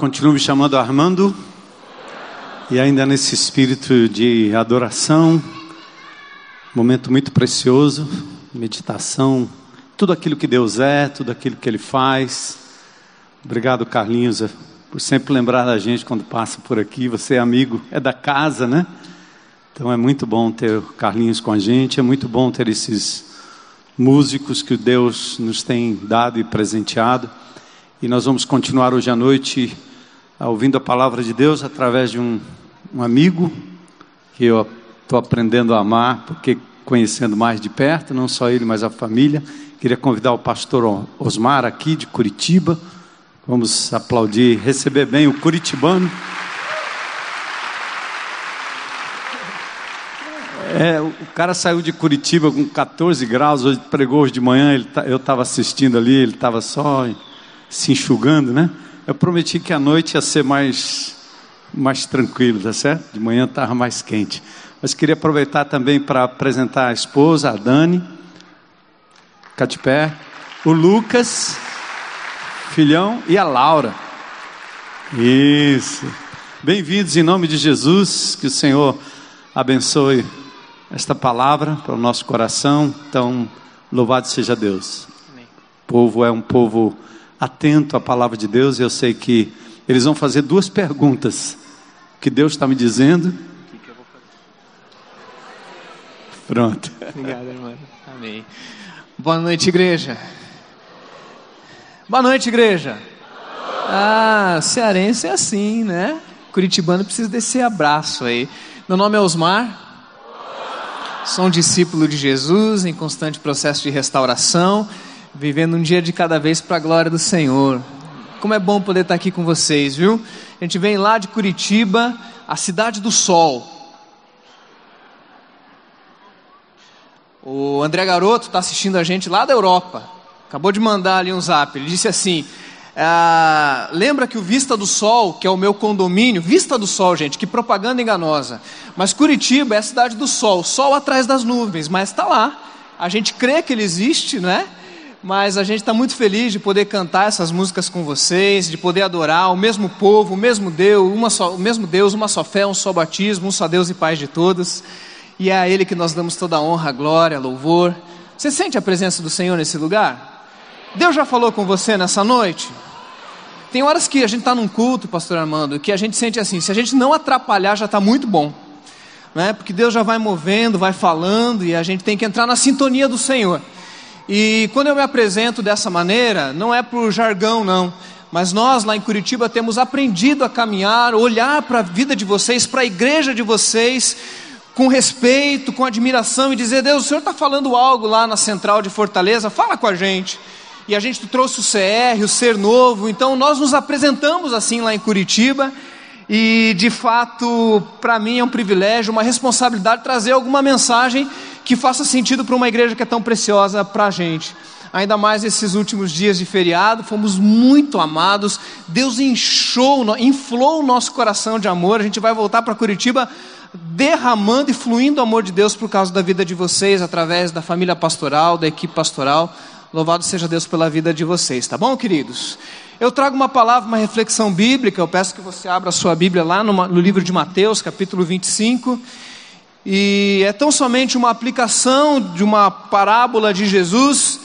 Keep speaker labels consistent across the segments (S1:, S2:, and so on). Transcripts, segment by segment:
S1: Continuo me chamando Armando. E ainda nesse espírito de adoração, momento muito precioso, meditação, tudo aquilo que Deus é, tudo aquilo que Ele faz. Obrigado, Carlinhos, por sempre lembrar da gente quando passa por aqui. Você é amigo, é da casa, né? Então é muito bom ter o Carlinhos com a gente, é muito bom ter esses músicos que Deus nos tem dado e presenteado. E nós vamos continuar hoje à noite ouvindo a palavra de Deus através de um, um amigo que eu estou aprendendo a amar, porque conhecendo mais de perto, não só ele, mas a família. Queria convidar o pastor Osmar aqui de Curitiba. Vamos aplaudir, receber bem o curitibano. É, o cara saiu de Curitiba com 14 graus, hoje pregou hoje de manhã, ele, eu estava assistindo ali, ele estava só se enxugando, né? Eu prometi que a noite ia ser mais, mais tranquilo, tá certo? De manhã estava mais quente. Mas queria aproveitar também para apresentar a esposa, a Dani, fica de pé, o Lucas, filhão, e a Laura. Isso. Bem-vindos em nome de Jesus, que o Senhor abençoe esta palavra para o nosso coração. Então, louvado seja Deus. Amém. O povo é um povo atento à palavra de Deus e eu sei que eles vão fazer duas perguntas. O que Deus está me dizendo? O que, que eu vou fazer? Pronto.
S2: Obrigado, irmão. Amém. Boa noite, igreja. Boa noite, igreja. Ah, cearense é assim, né? Curitibano precisa desse abraço aí. Meu nome é Osmar. Sou um discípulo de Jesus em constante processo de restauração, vivendo um dia de cada vez para a glória do Senhor. Como é bom poder estar aqui com vocês, viu? A gente vem lá de Curitiba, a cidade do sol. O André Garoto está assistindo a gente lá da Europa. Acabou de mandar ali um zap. Ele disse assim: ah, lembra que o Vista do Sol, que é o meu condomínio, Vista do Sol, gente, que propaganda enganosa. Mas Curitiba é a cidade do sol, sol atrás das nuvens, mas está lá. A gente crê que ele existe, né? Mas a gente está muito feliz de poder cantar essas músicas com vocês, de poder adorar o mesmo povo, o mesmo Deus, uma só, o mesmo Deus, uma só fé, um só batismo, um só Deus e Pai de todos. E é a Ele que nós damos toda a honra, glória, louvor. Você sente a presença do Senhor nesse lugar? Deus já falou com você nessa noite? Tem horas que a gente está num culto, pastor Armando, que a gente sente assim, se a gente não atrapalhar já está muito bom. Né? Porque Deus já vai movendo, vai falando e a gente tem que entrar na sintonia do Senhor. E quando eu me apresento dessa maneira, não é por jargão, não. Mas nós lá em Curitiba temos aprendido a caminhar, olhar para a vida de vocês, para a igreja de vocês, com respeito, com admiração e dizer: Deus, o Senhor está falando algo lá na central de Fortaleza, fala com a gente. E a gente trouxe o CR, o Ser Novo, então nós nos apresentamos assim lá em Curitiba, e de fato, para mim é um privilégio, uma responsabilidade trazer alguma mensagem que faça sentido para uma igreja que é tão preciosa para a gente. Ainda mais esses últimos dias de feriado, fomos muito amados, Deus inchou, inflou o nosso coração de amor, a gente vai voltar para Curitiba derramando e fluindo o amor de Deus por causa da vida de vocês, através da família pastoral, da equipe pastoral. Louvado seja Deus pela vida de vocês, tá bom, queridos? Eu trago uma palavra, uma reflexão bíblica. Eu peço que você abra a sua Bíblia lá no, no livro de Mateus, capítulo 25. E é tão somente uma aplicação de uma parábola de Jesus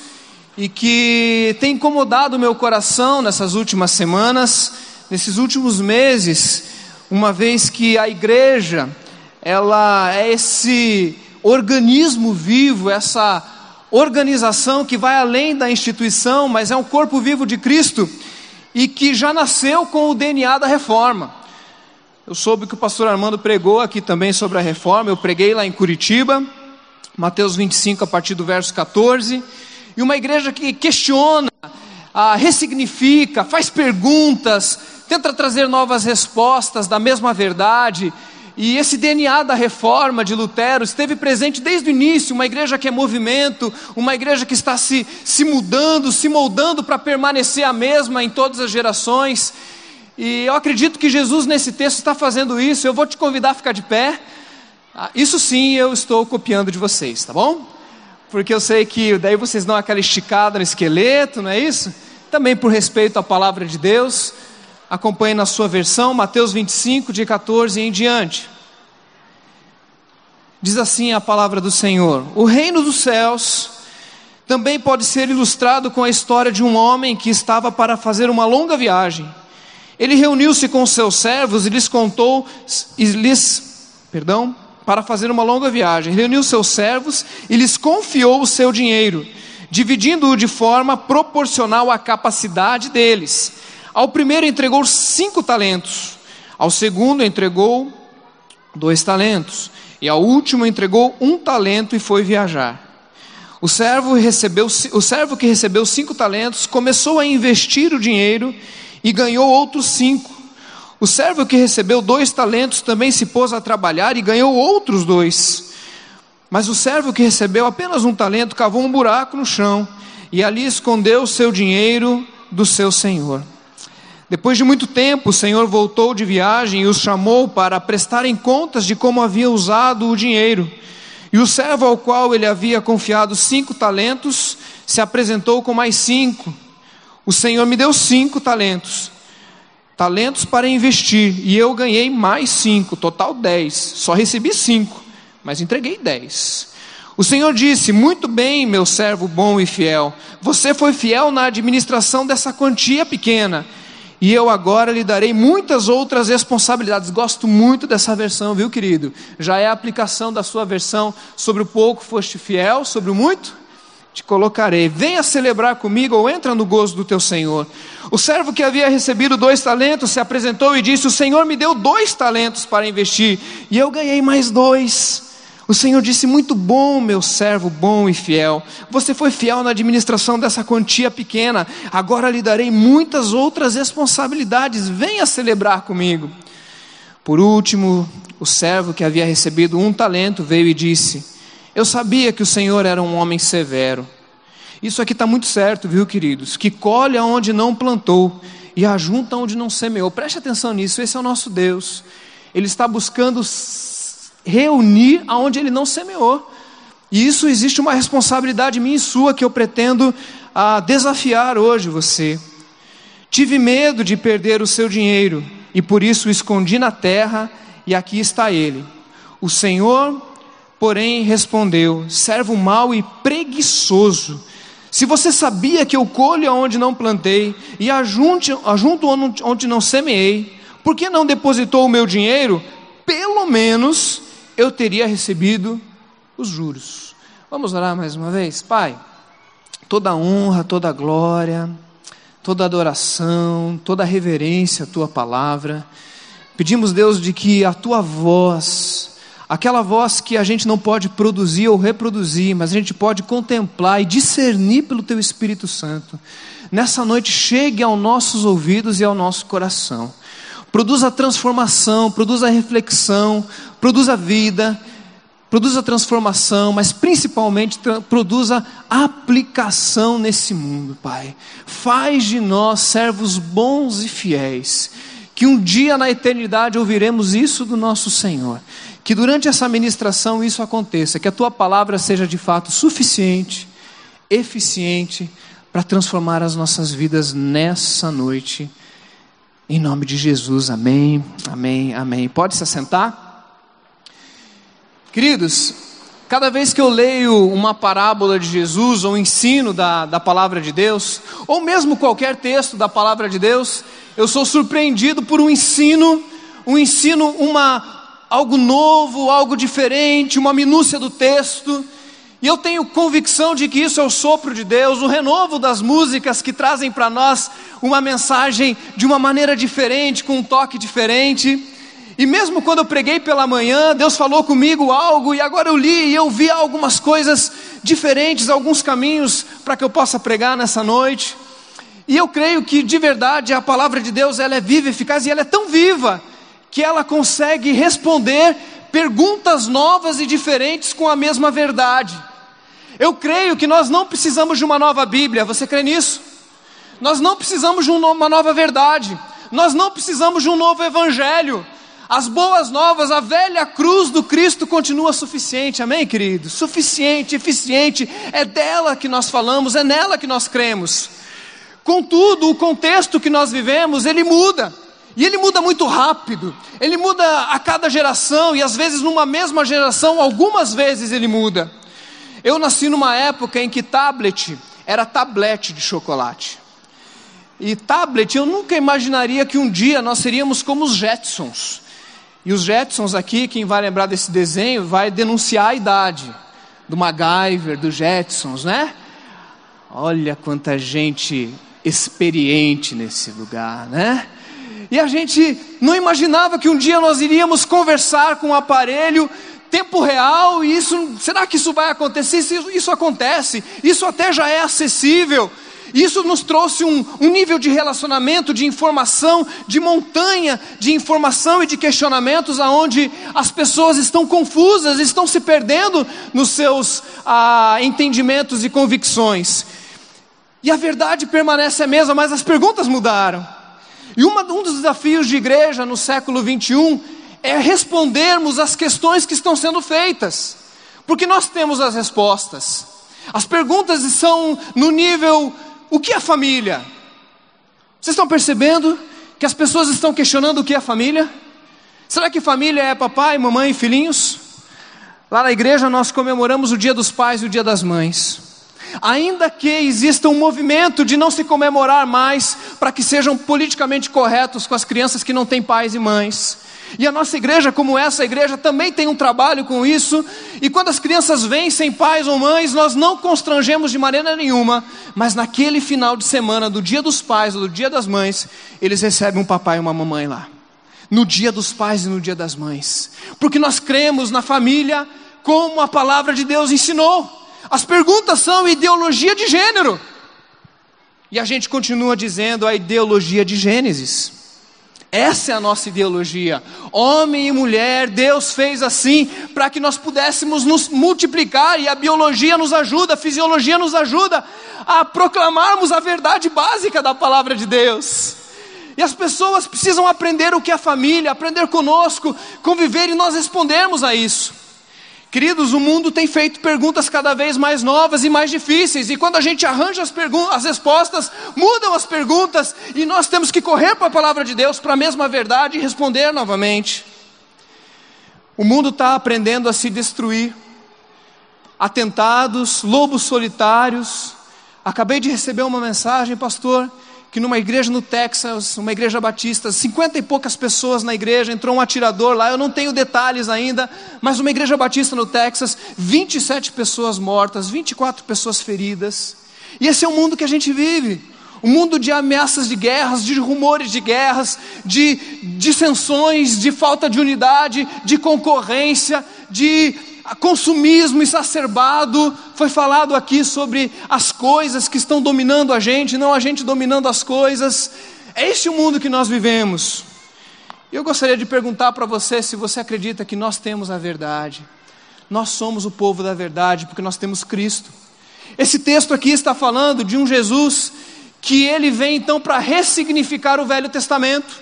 S2: e que tem incomodado o meu coração nessas últimas semanas, nesses últimos meses, uma vez que a igreja, ela é esse organismo vivo, essa organização que vai além da instituição, mas é um corpo vivo de Cristo e que já nasceu com o DNA da reforma. Eu soube que o pastor Armando pregou aqui também sobre a reforma, eu preguei lá em Curitiba, Mateus 25, a partir do verso 14, e uma igreja que questiona, ah, ressignifica, faz perguntas, tenta trazer novas respostas da mesma verdade, e esse DNA da reforma de Lutero esteve presente desde o início, uma igreja que é movimento, uma igreja que está se, se mudando, se moldando para permanecer a mesma em todas as gerações. E eu acredito que Jesus nesse texto está fazendo isso. Eu vou te convidar a ficar de pé. Ah, isso sim eu estou copiando de vocês, tá bom? Porque eu sei que daí vocês dão aquela esticada no esqueleto, não é isso? Também por respeito à palavra de Deus. acompanhe na sua versão, Mateus 25, de 14 em diante. Diz assim a palavra do Senhor: O reino dos céus também pode ser ilustrado com a história de um homem que estava para fazer uma longa viagem. Ele reuniu-se com seus servos e lhes contou, e lhes, perdão, para fazer uma longa viagem. Reuniu seus servos e lhes confiou o seu dinheiro, dividindo-o de forma proporcional à capacidade deles. Ao primeiro entregou cinco talentos, ao segundo entregou dois talentos, e ao último entregou um talento e foi viajar. O servo, recebeu, o servo que recebeu cinco talentos começou a investir o dinheiro e ganhou outros cinco. O servo que recebeu dois talentos também se pôs a trabalhar e ganhou outros dois. Mas o servo que recebeu apenas um talento cavou um buraco no chão e ali escondeu o seu dinheiro do seu senhor. Depois de muito tempo, o senhor voltou de viagem e os chamou para prestarem contas de como havia usado o dinheiro. E o servo ao qual ele havia confiado cinco talentos se apresentou com mais cinco. O Senhor me deu cinco talentos, talentos para investir, e eu ganhei mais cinco, total dez. Só recebi cinco, mas entreguei dez. O Senhor disse: Muito bem, meu servo bom e fiel, você foi fiel na administração dessa quantia pequena e eu agora lhe darei muitas outras responsabilidades. Gosto muito dessa versão, viu, querido? Já é a aplicação da sua versão sobre o pouco foste fiel, sobre o muito te colocarei. Venha celebrar comigo ou entra no gozo do teu Senhor. O servo que havia recebido dois talentos se apresentou e disse: O Senhor me deu dois talentos para investir e eu ganhei mais dois. O Senhor disse: Muito bom, meu servo bom e fiel. Você foi fiel na administração dessa quantia pequena. Agora lhe darei muitas outras responsabilidades. Venha celebrar comigo. Por último, o servo que havia recebido um talento veio e disse: Eu sabia que o Senhor era um homem severo. Isso aqui está muito certo, viu, queridos? Que colhe onde não plantou e ajunta onde não semeou. Preste atenção nisso, esse é o nosso Deus. Ele está buscando reunir aonde ele não semeou. E isso existe uma responsabilidade minha e sua que eu pretendo ah, desafiar hoje você. Tive medo de perder o seu dinheiro e por isso o escondi na terra e aqui está ele. O Senhor, porém, respondeu: servo mau e preguiçoso. Se você sabia que eu colho aonde não plantei e ajunto, ajunto onde não semeei, por que não depositou o meu dinheiro? Pelo menos eu teria recebido os juros. Vamos orar mais uma vez? Pai, toda honra, toda glória, toda adoração, toda reverência à tua palavra. Pedimos, Deus, de que a tua voz, aquela voz que a gente não pode produzir ou reproduzir, mas a gente pode contemplar e discernir pelo teu Espírito Santo, nessa noite chegue aos nossos ouvidos e ao nosso coração produza transformação, produza reflexão, produza vida, produza transformação, mas principalmente produza aplicação nesse mundo, Pai. Faz de nós servos bons e fiéis, que um dia na eternidade ouviremos isso do nosso Senhor. Que durante essa ministração isso aconteça, que a tua palavra seja de fato suficiente, eficiente, para transformar as nossas vidas nessa noite em nome de Jesus, amém, amém, amém. Pode se assentar? Queridos, cada vez que eu leio uma parábola de Jesus, ou um ensino da, da palavra de Deus, ou mesmo qualquer texto da palavra de Deus, eu sou surpreendido por um ensino, um ensino, uma, algo novo, algo diferente, uma minúcia do texto e eu tenho convicção de que isso é o sopro de Deus, o renovo das músicas que trazem para nós uma mensagem de uma maneira diferente, com um toque diferente. E mesmo quando eu preguei pela manhã, Deus falou comigo algo, e agora eu li e eu vi algumas coisas diferentes, alguns caminhos para que eu possa pregar nessa noite. E eu creio que de verdade a palavra de Deus ela é viva, eficaz e ela é tão viva que ela consegue responder perguntas novas e diferentes com a mesma verdade. Eu creio que nós não precisamos de uma nova Bíblia, você crê nisso? Nós não precisamos de uma nova verdade, nós não precisamos de um novo Evangelho. As boas novas, a velha cruz do Cristo continua suficiente, amém, querido? Suficiente, eficiente, é dela que nós falamos, é nela que nós cremos. Contudo, o contexto que nós vivemos, ele muda. E ele muda muito rápido, ele muda a cada geração, e às vezes numa mesma geração, algumas vezes ele muda. Eu nasci numa época em que tablet era tablete de chocolate. E tablet, eu nunca imaginaria que um dia nós seríamos como os Jetsons. E os Jetsons aqui, quem vai lembrar desse desenho, vai denunciar a idade do MacGyver, dos Jetsons, né? Olha quanta gente experiente nesse lugar, né? E a gente não imaginava que um dia nós iríamos conversar com um aparelho tempo real, e isso, será que isso vai acontecer? Isso, isso acontece, isso até já é acessível. Isso nos trouxe um, um, nível de relacionamento, de informação, de montanha de informação e de questionamentos, aonde as pessoas estão confusas, estão se perdendo nos seus ah, entendimentos e convicções. E a verdade permanece a mesma, mas as perguntas mudaram. E uma, um dos desafios de igreja no século 21 é respondermos às questões que estão sendo feitas, porque nós temos as respostas. As perguntas são no nível: o que é família? Vocês estão percebendo que as pessoas estão questionando o que é família? Será que família é papai, mamãe e filhinhos? Lá na igreja nós comemoramos o Dia dos Pais e o Dia das Mães. Ainda que exista um movimento de não se comemorar mais para que sejam politicamente corretos com as crianças que não têm pais e mães. E a nossa igreja, como essa igreja, também tem um trabalho com isso. E quando as crianças vêm sem pais ou mães, nós não constrangemos de maneira nenhuma, mas naquele final de semana, do dia dos pais ou do dia das mães, eles recebem um papai e uma mamãe lá. No dia dos pais e no dia das mães. Porque nós cremos na família como a palavra de Deus ensinou. As perguntas são ideologia de gênero. E a gente continua dizendo a ideologia de Gênesis. Essa é a nossa ideologia. Homem e mulher, Deus fez assim para que nós pudéssemos nos multiplicar e a biologia nos ajuda, a fisiologia nos ajuda a proclamarmos a verdade básica da palavra de Deus. E as pessoas precisam aprender o que é família, aprender conosco, conviver e nós respondermos a isso. Queridos, o mundo tem feito perguntas cada vez mais novas e mais difíceis, e quando a gente arranja as, as respostas, mudam as perguntas, e nós temos que correr para a palavra de Deus, para a mesma verdade e responder novamente. O mundo está aprendendo a se destruir, atentados, lobos solitários. Acabei de receber uma mensagem, pastor, que numa igreja no Texas, uma igreja batista, cinquenta e poucas pessoas na igreja, entrou um atirador lá, eu não tenho detalhes ainda, mas uma igreja batista no Texas, 27 pessoas mortas, 24 pessoas feridas. E esse é o mundo que a gente vive. Um mundo de ameaças de guerras, de rumores de guerras, de dissensões, de falta de unidade, de concorrência, de consumismo exacerbado. Foi falado aqui sobre as coisas que estão dominando a gente, não a gente dominando as coisas. É este o mundo que nós vivemos. Eu gostaria de perguntar para você se você acredita que nós temos a verdade. Nós somos o povo da verdade porque nós temos Cristo. Esse texto aqui está falando de um Jesus que ele vem então para ressignificar o Velho Testamento.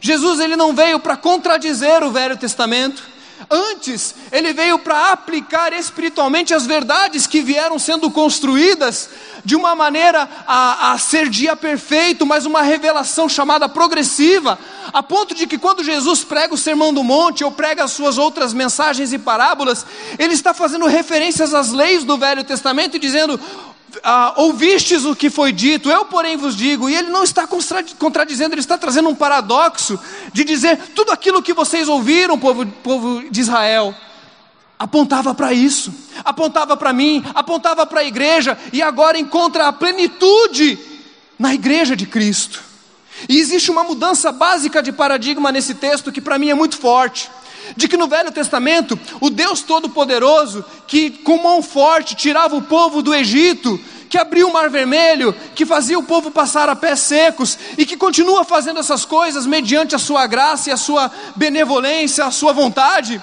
S2: Jesus ele não veio para contradizer o Velho Testamento. Antes, ele veio para aplicar espiritualmente as verdades que vieram sendo construídas de uma maneira a, a, ser dia perfeito, mas uma revelação chamada progressiva, a ponto de que quando Jesus prega o Sermão do Monte ou prega as suas outras mensagens e parábolas, ele está fazendo referências às leis do Velho Testamento e dizendo: ah, ouvistes o que foi dito, eu porém vos digo, e ele não está contradizendo, ele está trazendo um paradoxo de dizer tudo aquilo que vocês ouviram, povo, povo de Israel, apontava para isso, apontava para mim, apontava para a igreja, e agora encontra a plenitude na igreja de Cristo. E existe uma mudança básica de paradigma nesse texto que para mim é muito forte de que no Velho Testamento, o Deus Todo-Poderoso, que com mão forte tirava o povo do Egito, que abriu o Mar Vermelho, que fazia o povo passar a pés secos e que continua fazendo essas coisas mediante a sua graça e a sua benevolência, a sua vontade.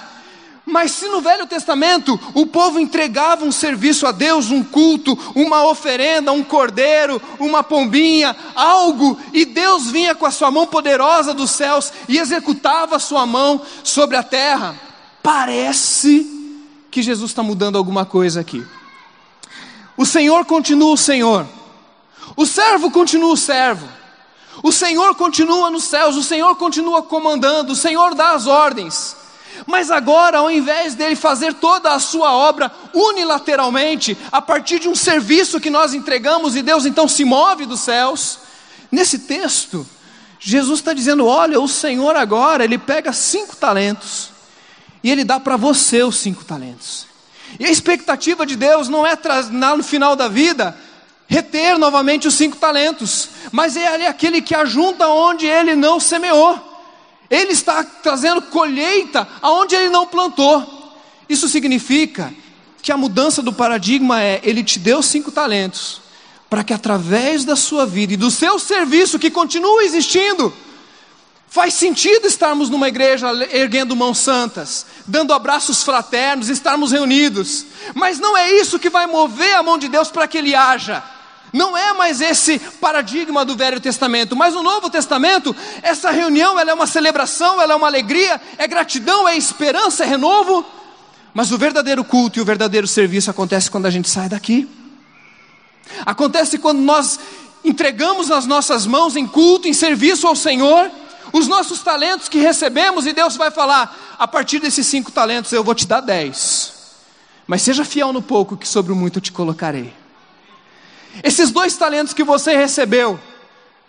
S2: Mas se no Velho Testamento o povo entregava um serviço a Deus, um culto, uma oferenda, um cordeiro, uma pombinha, algo, e Deus vinha com a sua mão poderosa dos céus e executava a sua mão sobre a terra, parece que Jesus está mudando alguma coisa aqui. O Senhor continua o Senhor, o servo continua o servo, O Senhor continua nos céus, o Senhor continua comandando, o Senhor dá as ordens. Mas agora, ao invés dele fazer toda a sua obra unilateralmente, a partir de um serviço que nós entregamos e Deus então se move dos céus, nesse texto, Jesus está dizendo: olha, o Senhor agora, ele pega cinco talentos e ele dá para você os cinco talentos. E a expectativa de Deus não é no final da vida reter novamente os cinco talentos, mas é aquele que ajunta onde ele não semeou. Ele está trazendo colheita aonde ele não plantou. Isso significa que a mudança do paradigma é: ele te deu cinco talentos, para que através da sua vida e do seu serviço que continua existindo, Faz sentido estarmos numa igreja erguendo mãos santas, dando abraços fraternos, estarmos reunidos, mas não é isso que vai mover a mão de Deus para que Ele haja. Não é mais esse paradigma do Velho Testamento, mas no Novo Testamento, essa reunião ela é uma celebração, ela é uma alegria, é gratidão, é esperança, é renovo. Mas o verdadeiro culto e o verdadeiro serviço acontece quando a gente sai daqui. Acontece quando nós entregamos nas nossas mãos em culto, em serviço ao Senhor os nossos talentos que recebemos, e Deus vai falar: a partir desses cinco talentos eu vou te dar dez, mas seja fiel no pouco, que sobre o muito te colocarei. Esses dois talentos que você recebeu,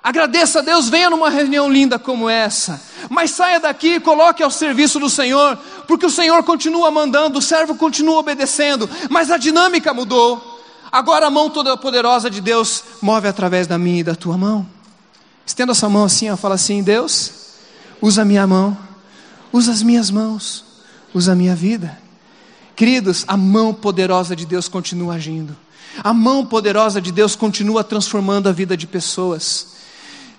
S2: agradeça a Deus, venha numa reunião linda como essa, mas saia daqui e coloque ao serviço do Senhor, porque o Senhor continua mandando, o servo continua obedecendo, mas a dinâmica mudou. Agora a mão toda poderosa de Deus move através da minha e da tua mão. Estenda a sua mão assim, ó, fala assim: Deus, usa a minha mão, usa as minhas mãos, usa a minha vida. Queridos, a mão poderosa de Deus continua agindo, a mão poderosa de Deus continua transformando a vida de pessoas.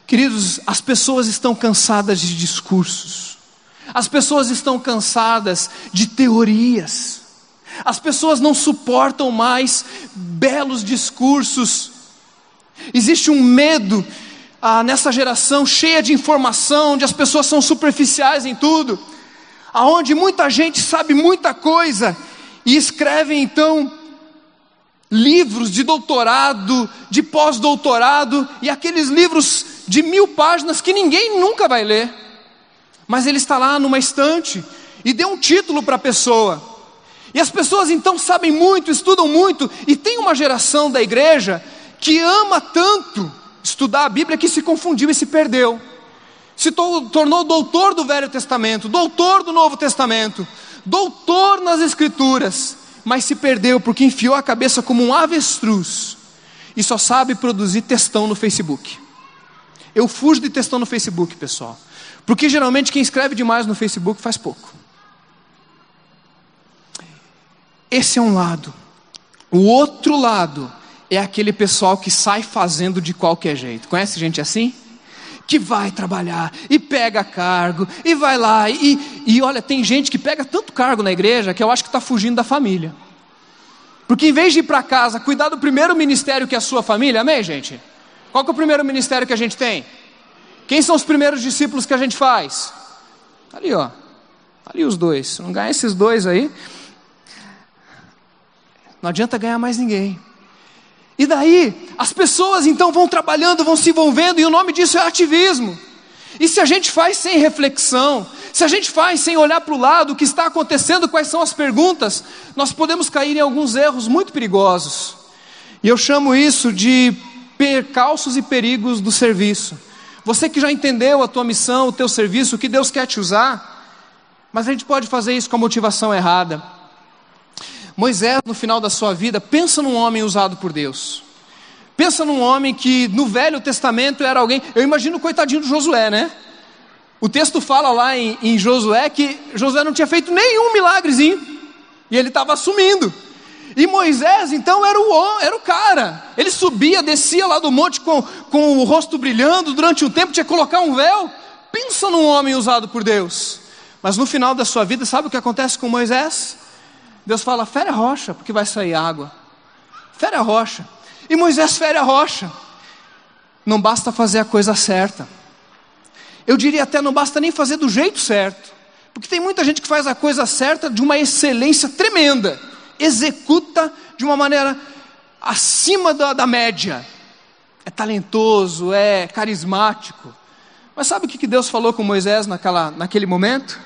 S2: Queridos, as pessoas estão cansadas de discursos, as pessoas estão cansadas de teorias, as pessoas não suportam mais belos discursos, existe um medo ah, nessa geração cheia de informação, onde as pessoas são superficiais em tudo, aonde muita gente sabe muita coisa e escreve então livros de doutorado, de pós-doutorado e aqueles livros de mil páginas que ninguém nunca vai ler, mas ele está lá numa estante e deu um título para a pessoa. E as pessoas então sabem muito, estudam muito, e tem uma geração da igreja que ama tanto estudar a Bíblia que se confundiu e se perdeu. Se tornou doutor do Velho Testamento, doutor do Novo Testamento, doutor nas Escrituras, mas se perdeu porque enfiou a cabeça como um avestruz e só sabe produzir textão no Facebook. Eu fujo de textão no Facebook, pessoal, porque geralmente quem escreve demais no Facebook faz pouco. Esse é um lado. O outro lado é aquele pessoal que sai fazendo de qualquer jeito. Conhece gente assim? Que vai trabalhar e pega cargo e vai lá. E, e olha, tem gente que pega tanto cargo na igreja que eu acho que está fugindo da família. Porque em vez de ir para casa cuidar do primeiro ministério que é a sua família, amém, gente? Qual que é o primeiro ministério que a gente tem? Quem são os primeiros discípulos que a gente faz? Ali, ó. Ali os dois. Não ganhar esses dois aí. Não adianta ganhar mais ninguém. E daí, as pessoas então vão trabalhando, vão se envolvendo, e o nome disso é ativismo. E se a gente faz sem reflexão, se a gente faz sem olhar para o lado, o que está acontecendo, quais são as perguntas, nós podemos cair em alguns erros muito perigosos. E eu chamo isso de percalços e perigos do serviço. Você que já entendeu a tua missão, o teu serviço, o que Deus quer te usar, mas a gente pode fazer isso com a motivação errada. Moisés, no final da sua vida, pensa num homem usado por Deus. Pensa num homem que no Velho Testamento era alguém. Eu imagino o coitadinho de Josué, né? O texto fala lá em, em Josué que Josué não tinha feito nenhum milagrezinho. E ele estava assumindo. E Moisés, então, era o, era o cara. Ele subia, descia lá do monte com, com o rosto brilhando durante um tempo, tinha que colocar um véu. Pensa num homem usado por Deus. Mas no final da sua vida, sabe o que acontece com Moisés? Deus fala: fere a rocha, porque vai sair água. Fere a rocha. E Moisés fere a rocha. Não basta fazer a coisa certa. Eu diria até não basta nem fazer do jeito certo. Porque tem muita gente que faz a coisa certa de uma excelência tremenda, executa de uma maneira acima da, da média. é talentoso, é carismático. Mas sabe o que Deus falou com Moisés naquela, naquele momento?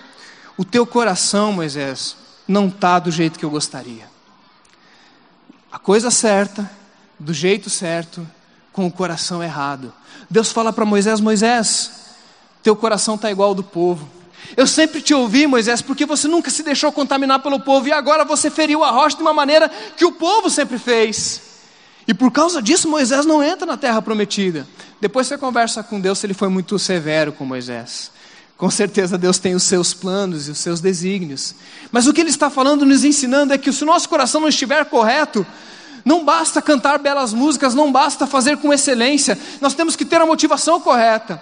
S2: O teu coração, Moisés, não está do jeito que eu gostaria. A coisa certa, do jeito certo, com o coração errado. Deus fala para Moisés: Moisés, teu coração está igual ao do povo. Eu sempre te ouvi, Moisés, porque você nunca se deixou contaminar pelo povo e agora você feriu a rocha de uma maneira que o povo sempre fez. E por causa disso, Moisés não entra na terra prometida. Depois você conversa com Deus se ele foi muito severo com Moisés. Com certeza Deus tem os seus planos e os seus desígnios. Mas o que ele está falando, nos ensinando, é que se o nosso coração não estiver correto, não basta cantar belas músicas, não basta fazer com excelência, nós temos que ter a motivação correta.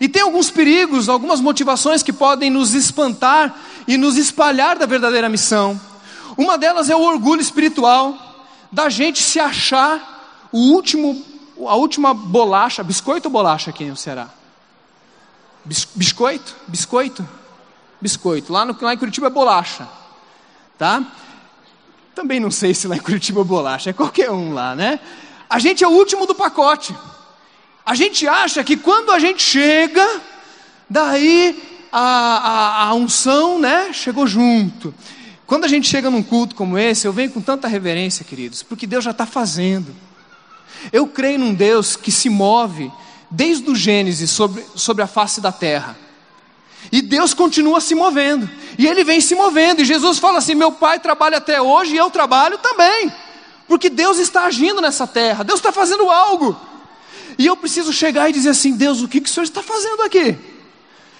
S2: E tem alguns perigos, algumas motivações que podem nos espantar e nos espalhar da verdadeira missão. Uma delas é o orgulho espiritual, da gente se achar o último, a última bolacha, biscoito ou bolacha aqui no Ceará? Biscoito? Biscoito? Biscoito. Lá, no, lá em Curitiba é bolacha. Tá? Também não sei se lá em Curitiba é bolacha, é qualquer um lá, né? A gente é o último do pacote. A gente acha que quando a gente chega, daí a, a, a unção, né, chegou junto. Quando a gente chega num culto como esse, eu venho com tanta reverência, queridos, porque Deus já está fazendo. Eu creio num Deus que se move desde o Gênesis sobre, sobre a face da terra. E Deus continua se movendo. E Ele vem se movendo. E Jesus fala assim: Meu Pai trabalha até hoje e eu trabalho também. Porque Deus está agindo nessa terra. Deus está fazendo algo. E eu preciso chegar e dizer assim: Deus, o que, que o Senhor está fazendo aqui?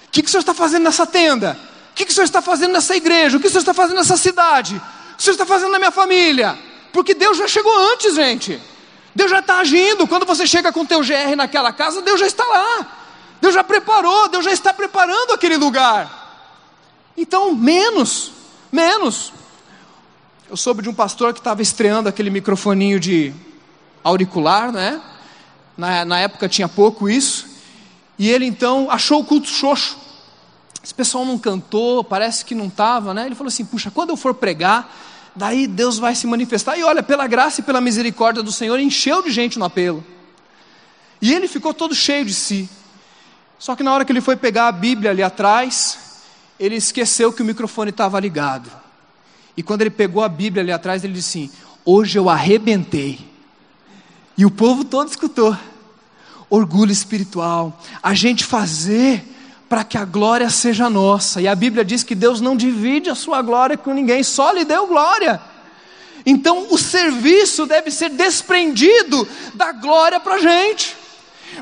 S2: O que, que o Senhor está fazendo nessa tenda? O que, que o Senhor está fazendo nessa igreja? O que o Senhor está fazendo nessa cidade? O que o Senhor está fazendo na minha família? Porque Deus já chegou antes, gente. Deus já está agindo. Quando você chega com o teu GR naquela casa, Deus já está lá. Deus já preparou, Deus já está preparando aquele lugar. Então, menos, menos. Eu soube de um pastor que estava estreando aquele microfoninho de auricular, né? Na, na época tinha pouco isso. E ele então achou o culto xoxo. Esse pessoal não cantou, parece que não estava, né? Ele falou assim: puxa, quando eu for pregar, daí Deus vai se manifestar. E olha, pela graça e pela misericórdia do Senhor, encheu de gente no apelo. E ele ficou todo cheio de si. Só que na hora que ele foi pegar a Bíblia ali atrás, ele esqueceu que o microfone estava ligado. E quando ele pegou a Bíblia ali atrás, ele disse assim: Hoje eu arrebentei. E o povo todo escutou. Orgulho espiritual, a gente fazer para que a glória seja nossa. E a Bíblia diz que Deus não divide a sua glória com ninguém, só lhe deu glória. Então o serviço deve ser desprendido da glória para a gente.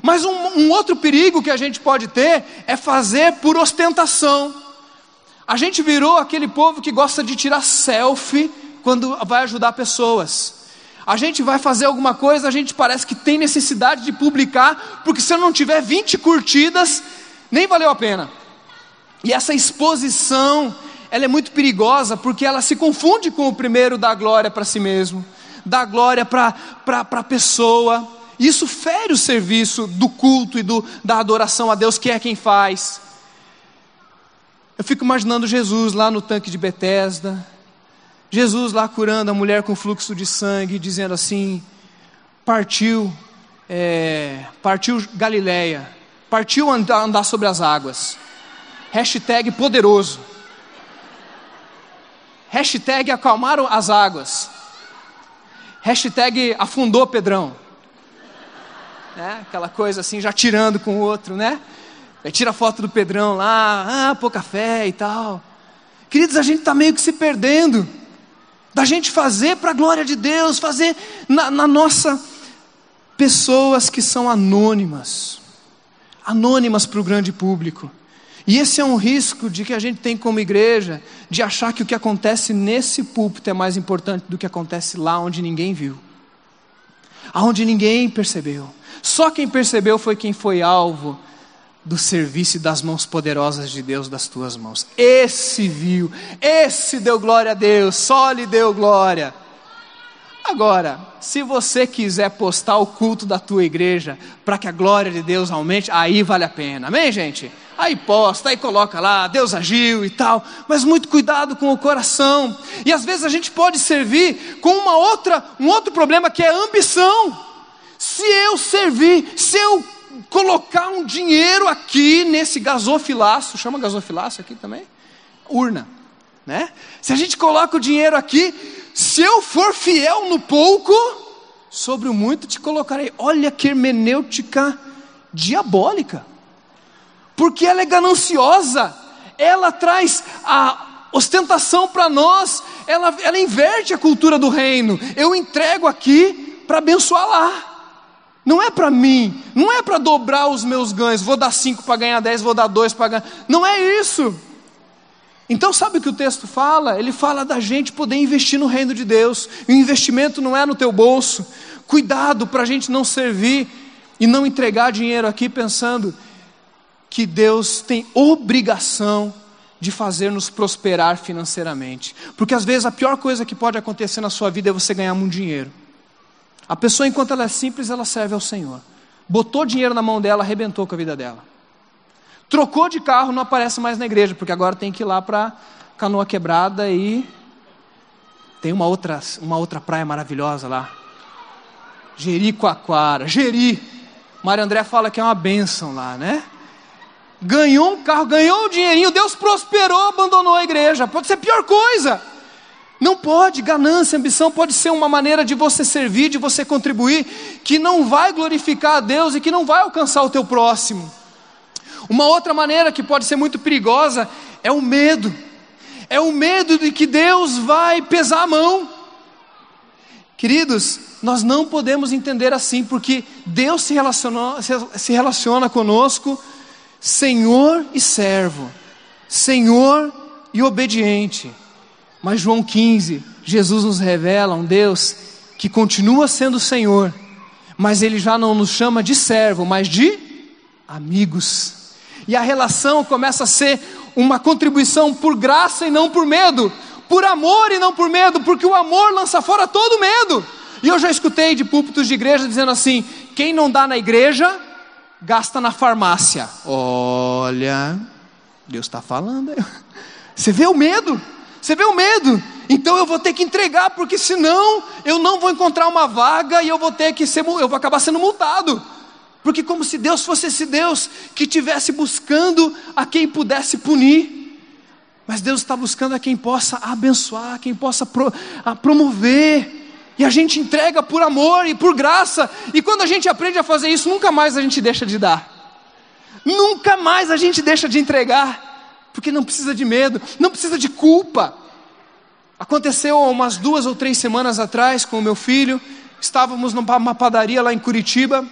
S2: Mas um, um, outro perigo que a gente pode ter é fazer por ostentação. A gente virou aquele povo que gosta de tirar selfie quando vai ajudar pessoas. A gente vai fazer alguma coisa, a gente parece que tem necessidade de publicar, porque se eu não tiver 20 curtidas, nem valeu a pena. E essa exposição, ela é muito perigosa, porque ela se confunde com o primeiro da glória para si mesmo, da glória para a pessoa. Isso fere o serviço do culto e do, da adoração a Deus, que é quem faz. Eu fico imaginando Jesus lá no tanque de Betesda, Jesus lá curando a mulher com fluxo de sangue, dizendo assim: partiu, é, partiu Galileia, partiu andar, andar sobre as águas. Hashtag poderoso. Hashtag acalmaram as águas. Hashtag afundou Pedrão. Né? Aquela coisa assim, já tirando com o outro, né? Aí tira a foto do Pedrão lá, ah, pouca fé e tal. Queridos, a gente está meio que se perdendo da gente fazer para a glória de Deus, fazer na, na nossa pessoas que são anônimas, anônimas para o grande público. E esse é um risco de que a gente tem como igreja, de achar que o que acontece nesse púlpito é mais importante do que acontece lá onde ninguém viu, aonde ninguém percebeu. Só quem percebeu foi quem foi alvo do serviço das mãos poderosas de Deus das tuas mãos. Esse viu, esse deu glória a Deus, só lhe deu glória. Agora, se você quiser postar o culto da tua igreja para que a glória de Deus aumente, aí vale a pena. Amém, gente? Aí posta, aí coloca lá, Deus agiu e tal, mas muito cuidado com o coração. E às vezes a gente pode servir com uma outra, um outro problema que é ambição. Se eu servir, se eu colocar um dinheiro aqui nesse gasofilaço, chama gasofilaço aqui também? Urna, né? Se a gente coloca o dinheiro aqui, se eu for fiel no pouco, sobre o muito te colocarei. Olha que hermenêutica diabólica, porque ela é gananciosa, ela traz a ostentação para nós, ela, ela inverte a cultura do reino. Eu entrego aqui para abençoar lá. Não é para mim, não é para dobrar os meus ganhos, vou dar cinco para ganhar dez, vou dar dois para ganhar. Não é isso. Então, sabe o que o texto fala? Ele fala da gente poder investir no reino de Deus. E o investimento não é no teu bolso. Cuidado para a gente não servir e não entregar dinheiro aqui pensando que Deus tem obrigação de fazer-nos prosperar financeiramente. Porque às vezes a pior coisa que pode acontecer na sua vida é você ganhar muito dinheiro. A pessoa, enquanto ela é simples, ela serve ao Senhor. Botou dinheiro na mão dela, arrebentou com a vida dela. Trocou de carro, não aparece mais na igreja, porque agora tem que ir lá para Canoa Quebrada e tem uma outra, uma outra praia maravilhosa lá. Jericoacoara, Jeri. Mário André fala que é uma bênção lá, né? Ganhou um carro, ganhou um dinheirinho, Deus prosperou, abandonou a igreja. Pode ser pior coisa. Não pode, ganância, ambição pode ser uma maneira de você servir, de você contribuir, que não vai glorificar a Deus e que não vai alcançar o teu próximo. Uma outra maneira que pode ser muito perigosa é o medo. É o medo de que Deus vai pesar a mão. Queridos, nós não podemos entender assim, porque Deus se, se relaciona conosco, Senhor e servo, Senhor e obediente. Mas João 15, Jesus nos revela um Deus que continua sendo Senhor, mas ele já não nos chama de servo, mas de amigos. E a relação começa a ser uma contribuição por graça e não por medo, por amor e não por medo, porque o amor lança fora todo medo. E eu já escutei de púlpitos de igreja dizendo assim: quem não dá na igreja, gasta na farmácia. Olha, Deus está falando. Você vê o medo? Você vê o medo? Então eu vou ter que entregar, porque senão eu não vou encontrar uma vaga e eu vou ter que ser, eu vou acabar sendo multado. Porque como se Deus fosse esse Deus que estivesse buscando a quem pudesse punir. Mas Deus está buscando a quem possa abençoar, a quem possa pro, a promover. E a gente entrega por amor e por graça. E quando a gente aprende a fazer isso, nunca mais a gente deixa de dar. Nunca mais a gente deixa de entregar porque não precisa de medo, não precisa de culpa. Aconteceu umas duas ou três semanas atrás com o meu filho, estávamos numa padaria lá em Curitiba,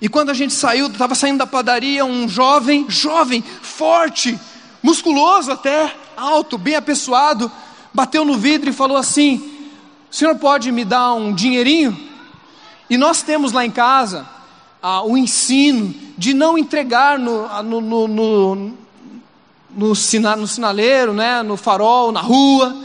S2: e quando a gente saiu, estava saindo da padaria, um jovem, jovem, forte, musculoso até, alto, bem apessoado, bateu no vidro e falou assim: O senhor pode me dar um dinheirinho? E nós temos lá em casa ah, o ensino de não entregar no, no, no, no no, sina, no sinaleiro, né, no farol, na rua,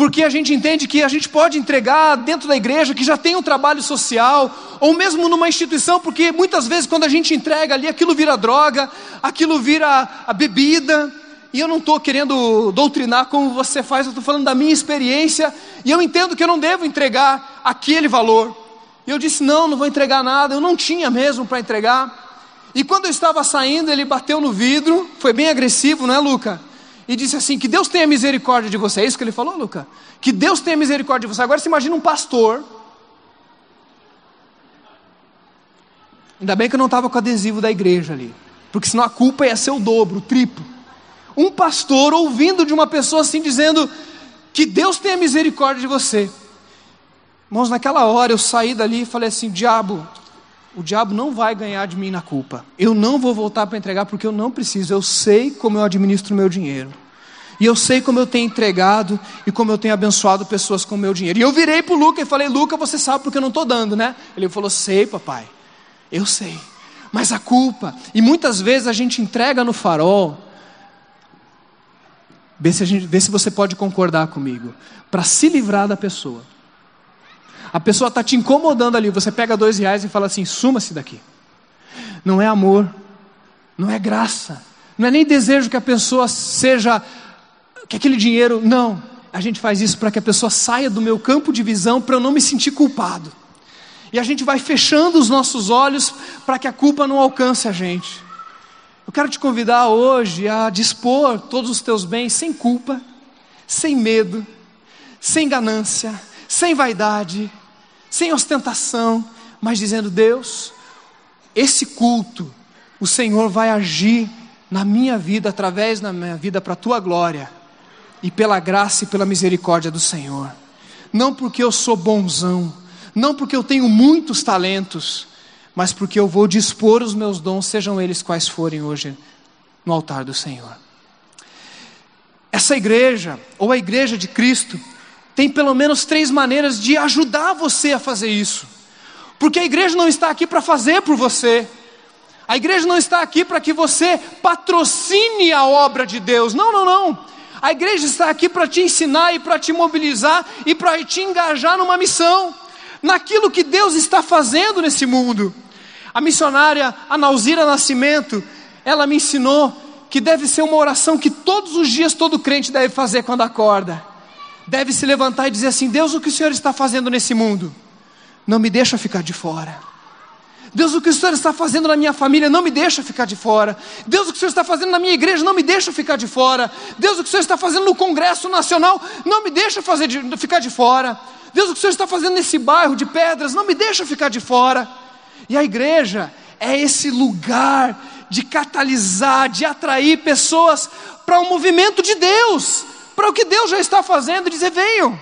S2: porque a gente entende que a gente pode entregar dentro da igreja que já tem um trabalho social, ou mesmo numa instituição, porque muitas vezes quando a gente entrega ali, aquilo vira droga, aquilo vira a bebida, e eu não estou querendo doutrinar como você faz, eu estou falando da minha experiência, e eu entendo que eu não devo entregar aquele valor. E eu disse: não, não vou entregar nada, eu não tinha mesmo para entregar. E quando eu estava saindo, ele bateu no vidro, foi bem agressivo, não é, Luca? E disse assim: Que Deus tenha misericórdia de você. É isso que ele falou, Luca? Que Deus tenha misericórdia de você. Agora você imagina um pastor. Ainda bem que eu não estava com adesivo da igreja ali, porque senão a culpa ia ser o dobro, o triplo. Um pastor ouvindo de uma pessoa assim dizendo: Que Deus tenha misericórdia de você. Irmãos, naquela hora eu saí dali e falei assim: Diabo, o diabo não vai ganhar de mim na culpa. Eu não vou voltar para entregar porque eu não preciso. Eu sei como eu administro o meu dinheiro. E eu sei como eu tenho entregado e como eu tenho abençoado pessoas com o meu dinheiro. E eu virei para o Luca e falei: Luca, você sabe porque eu não estou dando, né? Ele falou: Sei, papai. Eu sei. Mas a culpa, e muitas vezes a gente entrega no farol. Vê se, gente, vê se você pode concordar comigo. Para se livrar da pessoa. A pessoa está te incomodando ali, você pega dois reais e fala assim: suma-se daqui. Não é amor, não é graça, não é nem desejo que a pessoa seja, que aquele dinheiro, não. A gente faz isso para que a pessoa saia do meu campo de visão para eu não me sentir culpado. E a gente vai fechando os nossos olhos para que a culpa não alcance a gente. Eu quero te convidar hoje a dispor todos os teus bens sem culpa, sem medo, sem ganância, sem vaidade, sem ostentação, mas dizendo: Deus, esse culto, o Senhor vai agir na minha vida, através da minha vida, para a tua glória, e pela graça e pela misericórdia do Senhor. Não porque eu sou bonzão, não porque eu tenho muitos talentos, mas porque eu vou dispor os meus dons, sejam eles quais forem hoje, no altar do Senhor. Essa igreja, ou a igreja de Cristo, tem pelo menos três maneiras de ajudar você a fazer isso. Porque a igreja não está aqui para fazer por você. A igreja não está aqui para que você patrocine a obra de Deus. Não, não, não. A igreja está aqui para te ensinar e para te mobilizar e para te engajar numa missão, naquilo que Deus está fazendo nesse mundo. A missionária Analzira Nascimento, ela me ensinou que deve ser uma oração que todos os dias todo crente deve fazer quando acorda. Deve se levantar e dizer assim: Deus, o que o Senhor está fazendo nesse mundo? Não me deixa ficar de fora. Deus, o que o Senhor está fazendo na minha família, não me deixa ficar de fora. Deus, o que o Senhor está fazendo na minha igreja, não me deixa ficar de fora. Deus, o que o Senhor está fazendo no Congresso Nacional, não me deixa fazer de, ficar de fora. Deus, o que o Senhor está fazendo nesse bairro de pedras, não me deixa ficar de fora. E a igreja é esse lugar de catalisar, de atrair pessoas para o movimento de Deus, para o que Deus já está fazendo, e dizer: venham.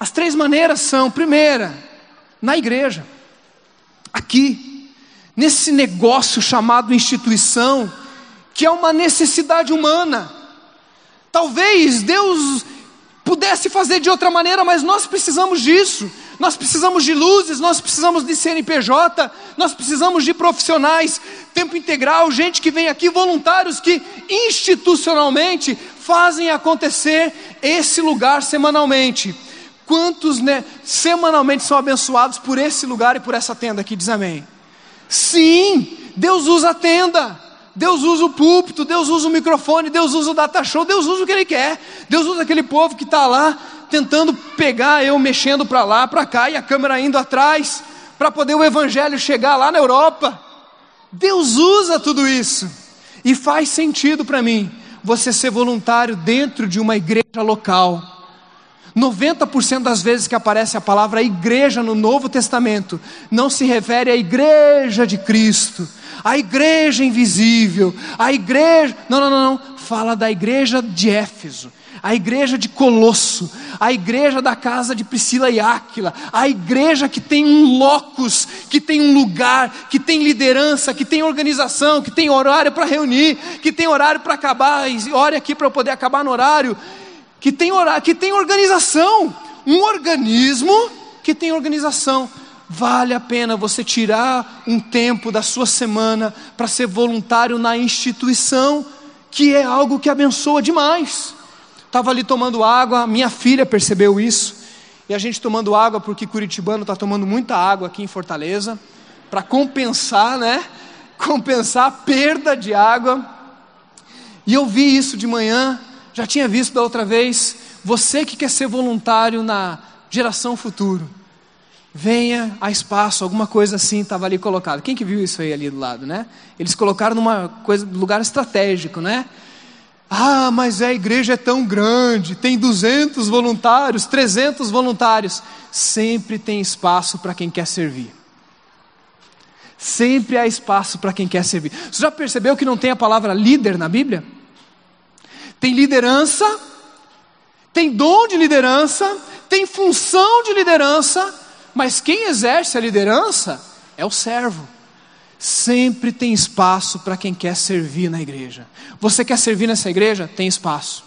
S2: As três maneiras são: primeira, na igreja aqui, nesse negócio chamado instituição, que é uma necessidade humana. Talvez Deus pudesse fazer de outra maneira, mas nós precisamos disso. Nós precisamos de luzes, nós precisamos de CNPJ, nós precisamos de profissionais, tempo integral, gente que vem aqui, voluntários que institucionalmente fazem acontecer esse lugar semanalmente. Quantos né, semanalmente são abençoados por esse lugar e por essa tenda aqui? Diz amém. Sim, Deus usa a tenda. Deus usa o púlpito, Deus usa o microfone, Deus usa o data show, Deus usa o que Ele quer. Deus usa aquele povo que está lá tentando pegar eu mexendo para lá, para cá e a câmera indo atrás, para poder o Evangelho chegar lá na Europa. Deus usa tudo isso e faz sentido para mim você ser voluntário dentro de uma igreja local 90% das vezes que aparece a palavra igreja no Novo Testamento, não se refere à igreja de Cristo, à igreja invisível, à igreja. Não, não, não, não. Fala da igreja de Éfeso, a igreja de Colosso, a igreja da casa de Priscila e Áquila, a igreja que tem um locus, que tem um lugar, que tem liderança, que tem organização, que tem horário para reunir, que tem horário para acabar, e olha aqui para eu poder acabar no horário que tem, horário, que tem organização. Um organismo que tem organização. Vale a pena você tirar um tempo da sua semana para ser voluntário na instituição, que é algo que abençoa demais. Estava ali tomando água, minha filha percebeu isso, e a gente tomando água, porque Curitibano está tomando muita água aqui em Fortaleza, para compensar, né? Compensar a perda de água. E eu vi isso de manhã, já tinha visto da outra vez. Você que quer ser voluntário na geração futuro, venha a espaço, alguma coisa assim estava ali colocado. Quem que viu isso aí ali do lado, né? Eles colocaram numa coisa, lugar estratégico, né? Ah, mas a igreja é tão grande, tem 200 voluntários, 300 voluntários. Sempre tem espaço para quem quer servir. Sempre há espaço para quem quer servir. Você já percebeu que não tem a palavra líder na Bíblia? Tem liderança, tem dom de liderança, tem função de liderança, mas quem exerce a liderança é o servo. Sempre tem espaço para quem quer servir na igreja. Você quer servir nessa igreja? Tem espaço.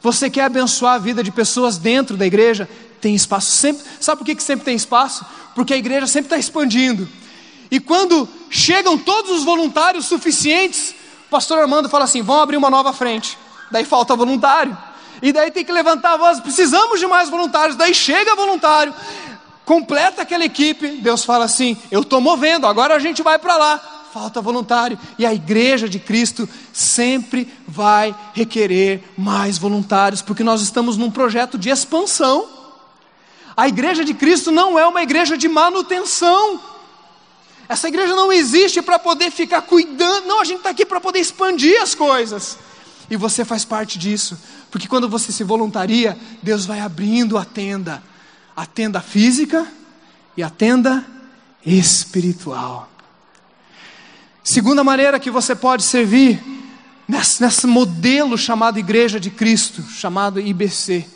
S2: Você quer abençoar a vida de pessoas dentro da igreja? Tem espaço. Sempre, sabe por que, que sempre tem espaço? Porque a igreja sempre está expandindo. E quando chegam todos os voluntários suficientes, o pastor Armando fala assim: vão abrir uma nova frente daí falta voluntário. E daí tem que levantar a voz, precisamos de mais voluntários. Daí chega voluntário, completa aquela equipe. Deus fala assim: Eu estou movendo, agora a gente vai para lá. Falta voluntário. E a igreja de Cristo sempre vai requerer mais voluntários, porque nós estamos num projeto de expansão. A igreja de Cristo não é uma igreja de manutenção. Essa igreja não existe para poder ficar cuidando, não, a gente está aqui para poder expandir as coisas. E você faz parte disso, porque quando você se voluntaria, Deus vai abrindo a tenda, a tenda física e a tenda espiritual. Segunda maneira que você pode servir nesse, nesse modelo chamado Igreja de Cristo, chamado IBC,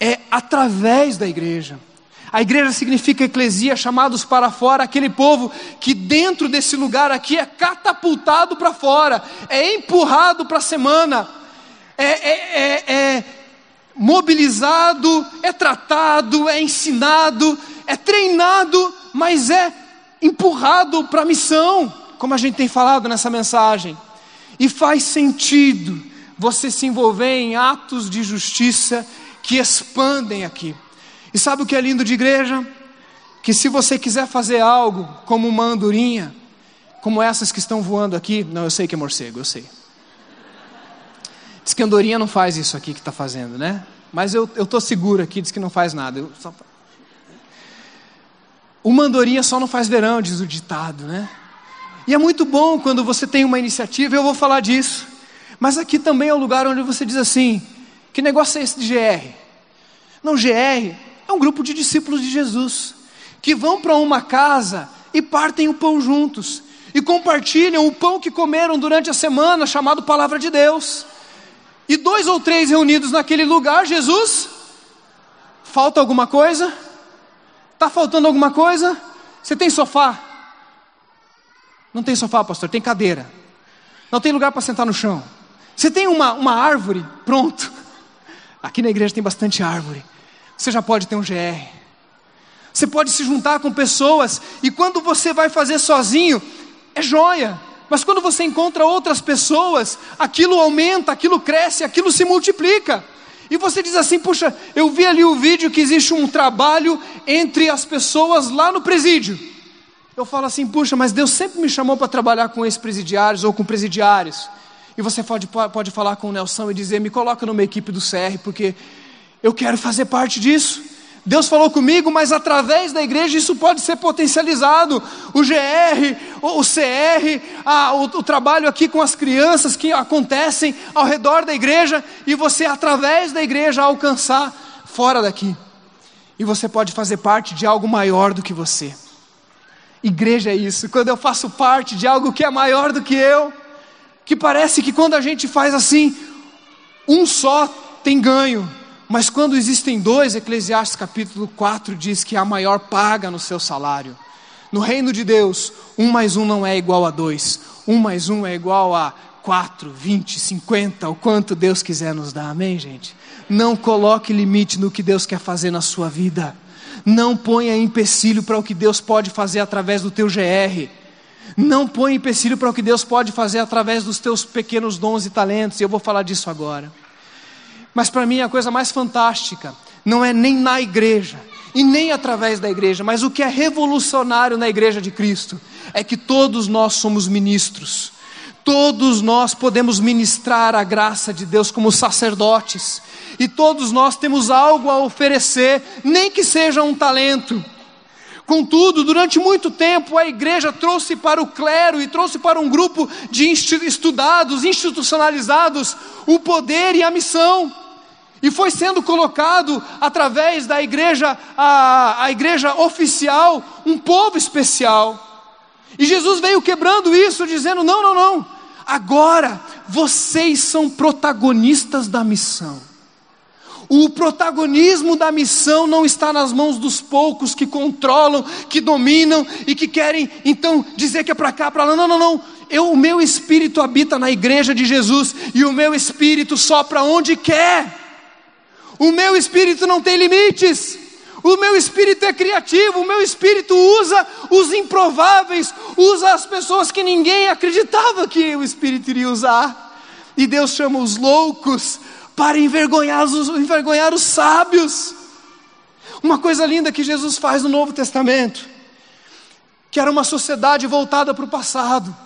S2: é através da igreja. A igreja significa eclesia, chamados para fora, aquele povo que dentro desse lugar aqui é catapultado para fora, é empurrado para a semana, é, é, é, é mobilizado, é tratado, é ensinado, é treinado, mas é empurrado para a missão, como a gente tem falado nessa mensagem. E faz sentido você se envolver em atos de justiça que expandem aqui. E sabe o que é lindo de igreja? Que se você quiser fazer algo como uma andorinha, como essas que estão voando aqui, não, eu sei que é morcego, eu sei. Diz que andorinha não faz isso aqui que está fazendo, né? Mas eu estou seguro aqui, diz que não faz nada. Só... Uma andorinha só não faz verão, diz o ditado, né? E é muito bom quando você tem uma iniciativa, eu vou falar disso. Mas aqui também é o lugar onde você diz assim: que negócio é esse de GR? Não, GR é um grupo de discípulos de Jesus que vão para uma casa e partem o pão juntos e compartilham o pão que comeram durante a semana, chamado Palavra de Deus. E dois ou três reunidos naquele lugar, Jesus, falta alguma coisa? Está faltando alguma coisa? Você tem sofá? Não tem sofá, pastor, tem cadeira. Não tem lugar para sentar no chão. Você tem uma, uma árvore? Pronto. Aqui na igreja tem bastante árvore. Você já pode ter um GR. Você pode se juntar com pessoas e quando você vai fazer sozinho, é joia. Mas quando você encontra outras pessoas, aquilo aumenta, aquilo cresce, aquilo se multiplica. E você diz assim: puxa, eu vi ali o vídeo que existe um trabalho entre as pessoas lá no presídio. Eu falo assim: puxa, mas Deus sempre me chamou para trabalhar com ex-presidiários ou com presidiários. E você pode, pode falar com o Nelson e dizer: me coloca numa equipe do CR, porque eu quero fazer parte disso. Deus falou comigo, mas através da igreja isso pode ser potencializado. O GR, o CR, a, o, o, trabalho aqui com as crianças que acontecem ao redor da igreja e você, através da igreja, alcançar fora daqui. E você pode fazer parte de algo maior do que você. Igreja é isso, quando eu faço parte de algo que é maior do que eu, que parece que quando a gente faz assim, um só tem ganho mas quando existem dois, Eclesiastes capítulo 4 diz que a maior paga no seu salário. No reino de Deus, um mais um não é igual a dois, um mais um é igual a quatro, vinte, cinquenta, o quanto Deus quiser nos dar, amém, gente? Não coloque limite no que Deus quer fazer na sua vida, não ponha empecilho para o que Deus pode fazer através do teu GR, não ponha empecilho para o que Deus pode fazer através dos teus pequenos dons e talentos, e eu vou falar disso agora. Mas para mim a coisa mais fantástica não é nem na igreja e nem através da igreja, mas o que é revolucionário na igreja de Cristo é que todos nós somos ministros. Todos nós podemos ministrar a graça de Deus como sacerdotes, e todos nós temos algo a oferecer, nem que seja um talento. Contudo, durante muito tempo a igreja trouxe para o clero e trouxe para um grupo de estudados, institucionalizados, o poder e a missão e foi sendo colocado através da igreja, a, a igreja oficial, um povo especial. E Jesus veio quebrando isso, dizendo: não, não, não, agora vocês são protagonistas da missão. O protagonismo da missão não está nas mãos dos poucos que controlam, que dominam e que querem então dizer que é para cá, para lá. Não, não, não. Eu, o meu espírito habita na igreja de Jesus e o meu espírito sopra onde quer. O meu espírito não tem limites. O meu espírito é criativo, o meu espírito usa os improváveis, usa as pessoas que ninguém acreditava que o espírito iria usar. E Deus chama os loucos para envergonhar os, envergonhar os sábios. Uma coisa linda que Jesus faz no Novo Testamento, que era uma sociedade voltada para o passado.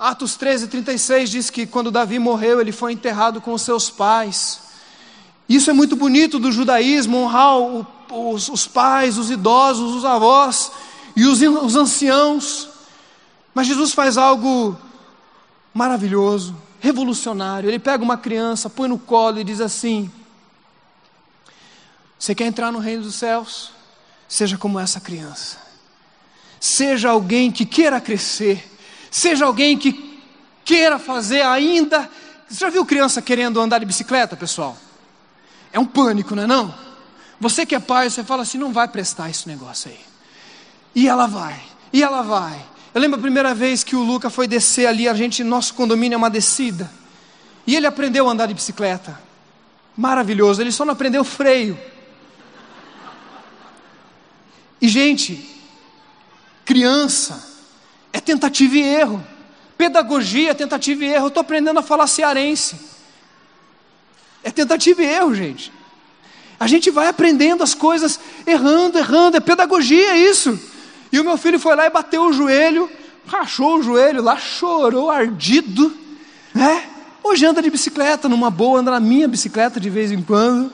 S2: Atos 13, 36 diz que quando Davi morreu, ele foi enterrado com os seus pais. Isso é muito bonito do judaísmo, honrar os, os pais, os idosos, os avós e os, os anciãos. Mas Jesus faz algo maravilhoso, revolucionário. Ele pega uma criança, põe no colo e diz assim: Você quer entrar no reino dos céus? Seja como essa criança. Seja alguém que queira crescer. Seja alguém que queira fazer ainda. Você já viu criança querendo andar de bicicleta, pessoal? É um pânico, não é não? Você que é pai, você fala assim, não vai prestar esse negócio aí. E ela vai, e ela vai. Eu lembro a primeira vez que o Luca foi descer ali, a gente, nosso condomínio é uma descida. E ele aprendeu a andar de bicicleta. Maravilhoso, ele só não aprendeu freio. E gente, criança é tentativa e erro. Pedagogia é tentativa e erro. Eu estou aprendendo a falar cearense. É tentativa e erro, gente. A gente vai aprendendo as coisas errando, errando, é pedagogia isso. E o meu filho foi lá e bateu o joelho, rachou o joelho lá, chorou ardido, né? Hoje anda de bicicleta, numa boa, anda na minha bicicleta de vez em quando.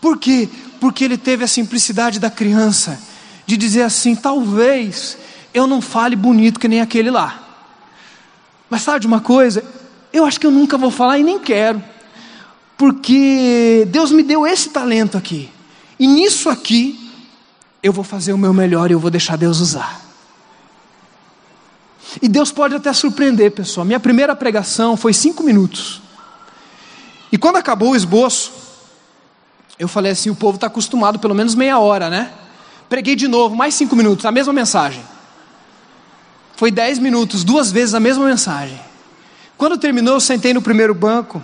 S2: Por quê? Porque ele teve a simplicidade da criança, de dizer assim: talvez eu não fale bonito que nem aquele lá. Mas sabe de uma coisa? Eu acho que eu nunca vou falar e nem quero porque Deus me deu esse talento aqui, e nisso aqui eu vou fazer o meu melhor e eu vou deixar Deus usar. E Deus pode até surpreender, pessoal. Minha primeira pregação foi cinco minutos. E quando acabou o esboço, eu falei assim: o povo está acostumado pelo menos meia hora, né? Preguei de novo, mais cinco minutos, a mesma mensagem. Foi dez minutos, duas vezes a mesma mensagem. Quando terminou, eu sentei no primeiro banco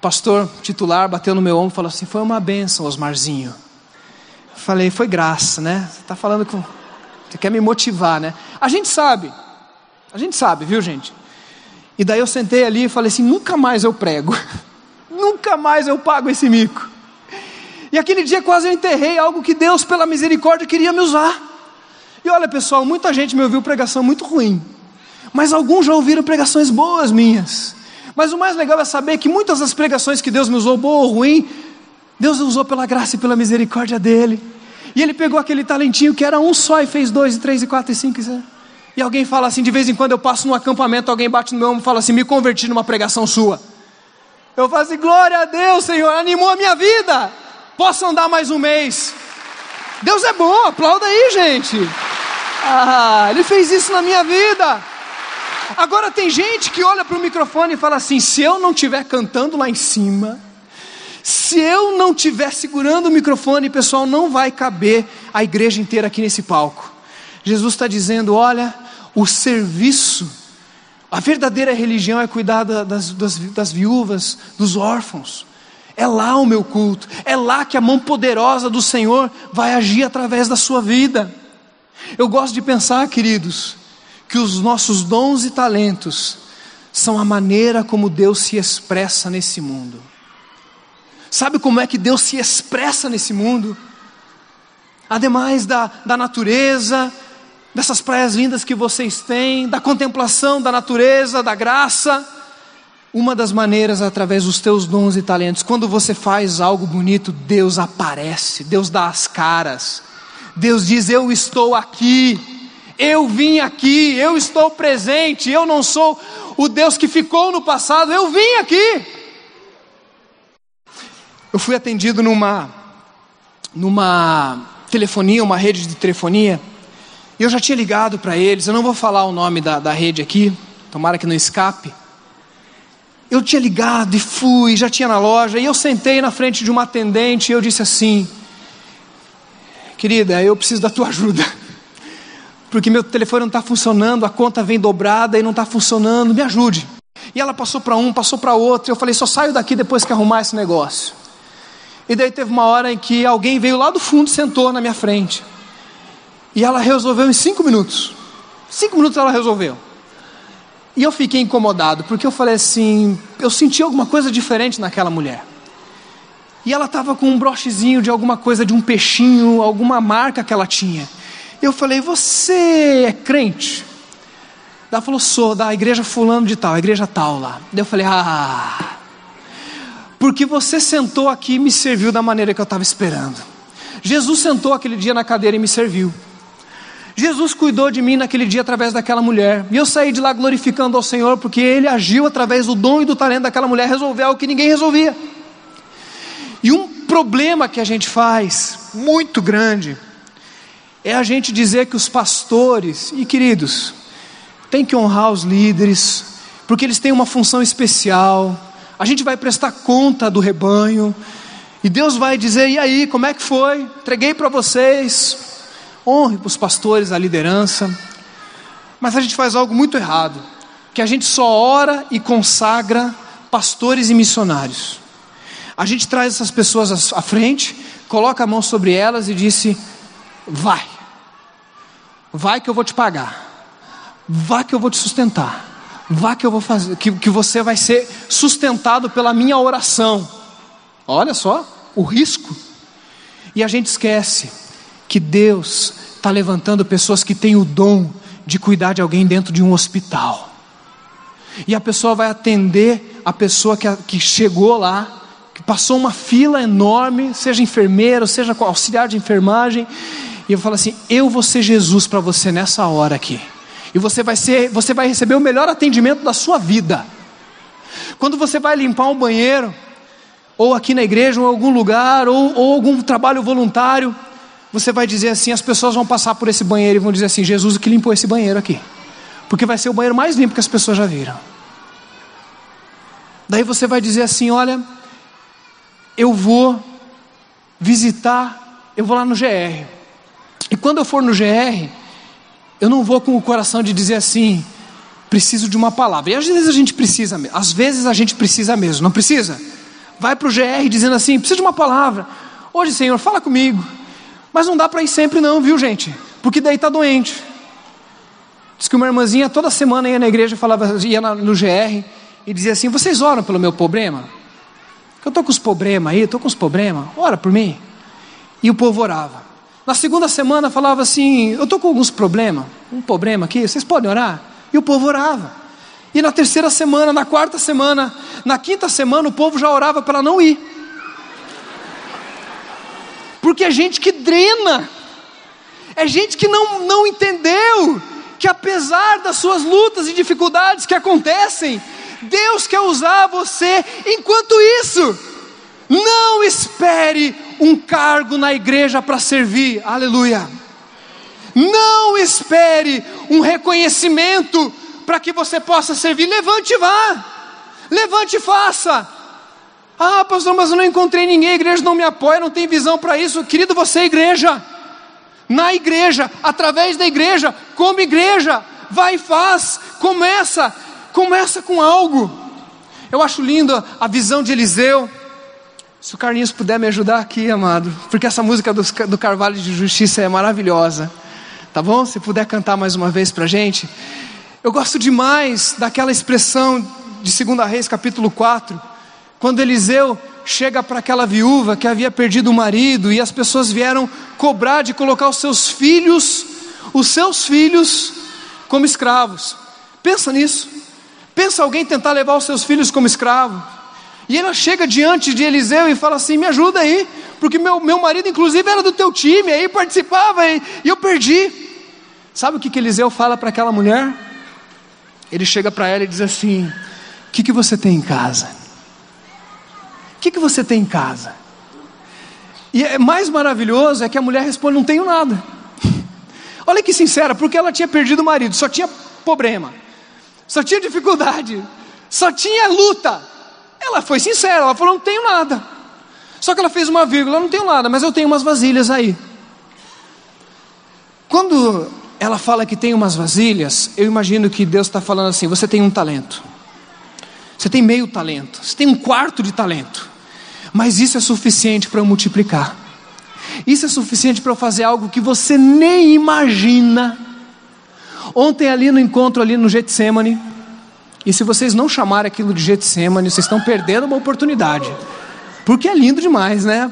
S2: pastor titular bateu no meu ombro e falou assim: Foi uma benção, Osmarzinho. Falei: Foi graça, né? Você está falando com. Você quer me motivar, né? A gente sabe, a gente sabe, viu, gente? E daí eu sentei ali e falei assim: Nunca mais eu prego, nunca mais eu pago esse mico. E aquele dia quase eu enterrei algo que Deus, pela misericórdia, queria me usar. E olha, pessoal, muita gente me ouviu pregação muito ruim, mas alguns já ouviram pregações boas minhas. Mas o mais legal é saber que muitas das pregações que Deus me usou, boa ou ruim, Deus usou pela graça e pela misericórdia dele. E ele pegou aquele talentinho que era um só e fez dois, e três, e quatro, e cinco. E, e alguém fala assim, de vez em quando eu passo num acampamento, alguém bate no meu ombro e fala assim: me converti numa pregação sua. Eu falo assim: glória a Deus, Senhor, animou a minha vida. Posso andar mais um mês. Deus é bom, aplauda aí, gente. Ah, Ele fez isso na minha vida. Agora tem gente que olha para o microfone e fala assim: se eu não estiver cantando lá em cima, se eu não estiver segurando o microfone, pessoal, não vai caber a igreja inteira aqui nesse palco. Jesus está dizendo: olha, o serviço, a verdadeira religião é cuidar das, das, das viúvas, dos órfãos. É lá o meu culto, é lá que a mão poderosa do Senhor vai agir através da sua vida. Eu gosto de pensar, queridos, que os nossos dons e talentos são a maneira como Deus se expressa nesse mundo. Sabe como é que Deus se expressa nesse mundo? Ademais da, da natureza, dessas praias lindas que vocês têm, da contemplação da natureza, da graça, uma das maneiras através dos teus dons e talentos. Quando você faz algo bonito, Deus aparece, Deus dá as caras. Deus diz: Eu estou aqui. Eu vim aqui, eu estou presente, eu não sou o Deus que ficou no passado, eu vim aqui. Eu fui atendido numa numa telefonia, uma rede de telefonia, e eu já tinha ligado para eles, eu não vou falar o nome da, da rede aqui, tomara que não escape. Eu tinha ligado e fui, já tinha na loja, e eu sentei na frente de uma atendente e eu disse assim: Querida, eu preciso da tua ajuda porque meu telefone não está funcionando, a conta vem dobrada e não está funcionando, me ajude. E ela passou para um, passou para outro, e eu falei, só saio daqui depois que arrumar esse negócio. E daí teve uma hora em que alguém veio lá do fundo e sentou na minha frente. E ela resolveu em cinco minutos. Cinco minutos ela resolveu. E eu fiquei incomodado, porque eu falei assim, eu senti alguma coisa diferente naquela mulher. E ela estava com um brochezinho de alguma coisa, de um peixinho, alguma marca que ela tinha. Eu falei, você é crente? Ela falou, sou, da igreja fulano de tal, igreja tal lá. Daí eu falei, ah. porque você sentou aqui e me serviu da maneira que eu estava esperando. Jesus sentou aquele dia na cadeira e me serviu. Jesus cuidou de mim naquele dia através daquela mulher. E eu saí de lá glorificando ao Senhor, porque Ele agiu através do dom e do talento daquela mulher, resolveu algo que ninguém resolvia. E um problema que a gente faz, muito grande, é a gente dizer que os pastores, e queridos, tem que honrar os líderes, porque eles têm uma função especial. A gente vai prestar conta do rebanho, e Deus vai dizer: e aí, como é que foi? Entreguei para vocês. Honre os pastores, a liderança. Mas a gente faz algo muito errado, que a gente só ora e consagra pastores e missionários. A gente traz essas pessoas à frente, coloca a mão sobre elas e disse: vai, vai que eu vou te pagar, vai que eu vou te sustentar, vai que eu vou fazer, que, que você vai ser sustentado pela minha oração. Olha só o risco. E a gente esquece que Deus está levantando pessoas que têm o dom de cuidar de alguém dentro de um hospital. E a pessoa vai atender a pessoa que, que chegou lá, que passou uma fila enorme, seja enfermeiro, seja auxiliar de enfermagem, e eu falo assim: eu vou ser Jesus para você nessa hora aqui. E você vai ser, você vai receber o melhor atendimento da sua vida. Quando você vai limpar um banheiro, ou aqui na igreja, ou em algum lugar, ou, ou algum trabalho voluntário, você vai dizer assim: as pessoas vão passar por esse banheiro e vão dizer assim: Jesus que limpou esse banheiro aqui, porque vai ser o banheiro mais limpo que as pessoas já viram. Daí você vai dizer assim: olha, eu vou visitar, eu vou lá no GR, e quando eu for no GR, eu não vou com o coração de dizer assim, preciso de uma palavra. E às vezes a gente precisa, às vezes a gente precisa mesmo, não precisa? Vai para o GR dizendo assim, preciso de uma palavra. Hoje, Senhor, fala comigo. Mas não dá para ir sempre não, viu gente? Porque daí está doente. Diz que uma irmãzinha toda semana ia na igreja, falava, ia no GR e dizia assim: Vocês oram pelo meu problema? Eu estou com os problemas aí, estou com os problemas, ora por mim. E o povo orava. Na segunda semana falava assim: Eu estou com alguns problemas, um problema aqui, vocês podem orar? E o povo orava. E na terceira semana, na quarta semana, na quinta semana, o povo já orava para não ir porque é gente que drena, é gente que não, não entendeu que apesar das suas lutas e dificuldades que acontecem, Deus quer usar você enquanto isso. Não espere um cargo na igreja para servir, aleluia. Não espere um reconhecimento para que você possa servir. Levante e vá, levante e faça. Ah, pastor, mas eu não encontrei ninguém, a igreja não me apoia, não tem visão para isso. Querido, você é igreja. Na igreja, através da igreja, como igreja, vai e faz, começa, começa com algo. Eu acho lindo a visão de Eliseu. Se o Carlinhos puder me ajudar aqui, amado, porque essa música do, do Carvalho de Justiça é maravilhosa. Tá bom? Se puder cantar mais uma vez para gente. Eu gosto demais daquela expressão de 2 Reis, capítulo 4 quando Eliseu chega para aquela viúva que havia perdido o marido e as pessoas vieram cobrar de colocar os seus filhos, os seus filhos, como escravos. Pensa nisso. Pensa alguém tentar levar os seus filhos como escravo. E ela chega diante de Eliseu e fala assim: Me ajuda aí, porque meu, meu marido, inclusive, era do teu time, aí participava e, e eu perdi. Sabe o que, que Eliseu fala para aquela mulher? Ele chega para ela e diz assim: O que, que você tem em casa? O que, que você tem em casa? E é mais maravilhoso é que a mulher responde: Não tenho nada. Olha que sincera, porque ela tinha perdido o marido, só tinha problema, só tinha dificuldade, só tinha luta. Ela foi sincera, ela falou: Não tenho nada. Só que ela fez uma vírgula: Não tenho nada, mas eu tenho umas vasilhas aí. Quando ela fala que tem umas vasilhas, eu imagino que Deus está falando assim: Você tem um talento. Você tem meio talento, você tem um quarto de talento, mas isso é suficiente para eu multiplicar. Isso é suficiente para eu fazer algo que você nem imagina. Ontem ali no encontro ali no Getsemane, e se vocês não chamarem aquilo de Getsemane, vocês estão perdendo uma oportunidade. Porque é lindo demais, né?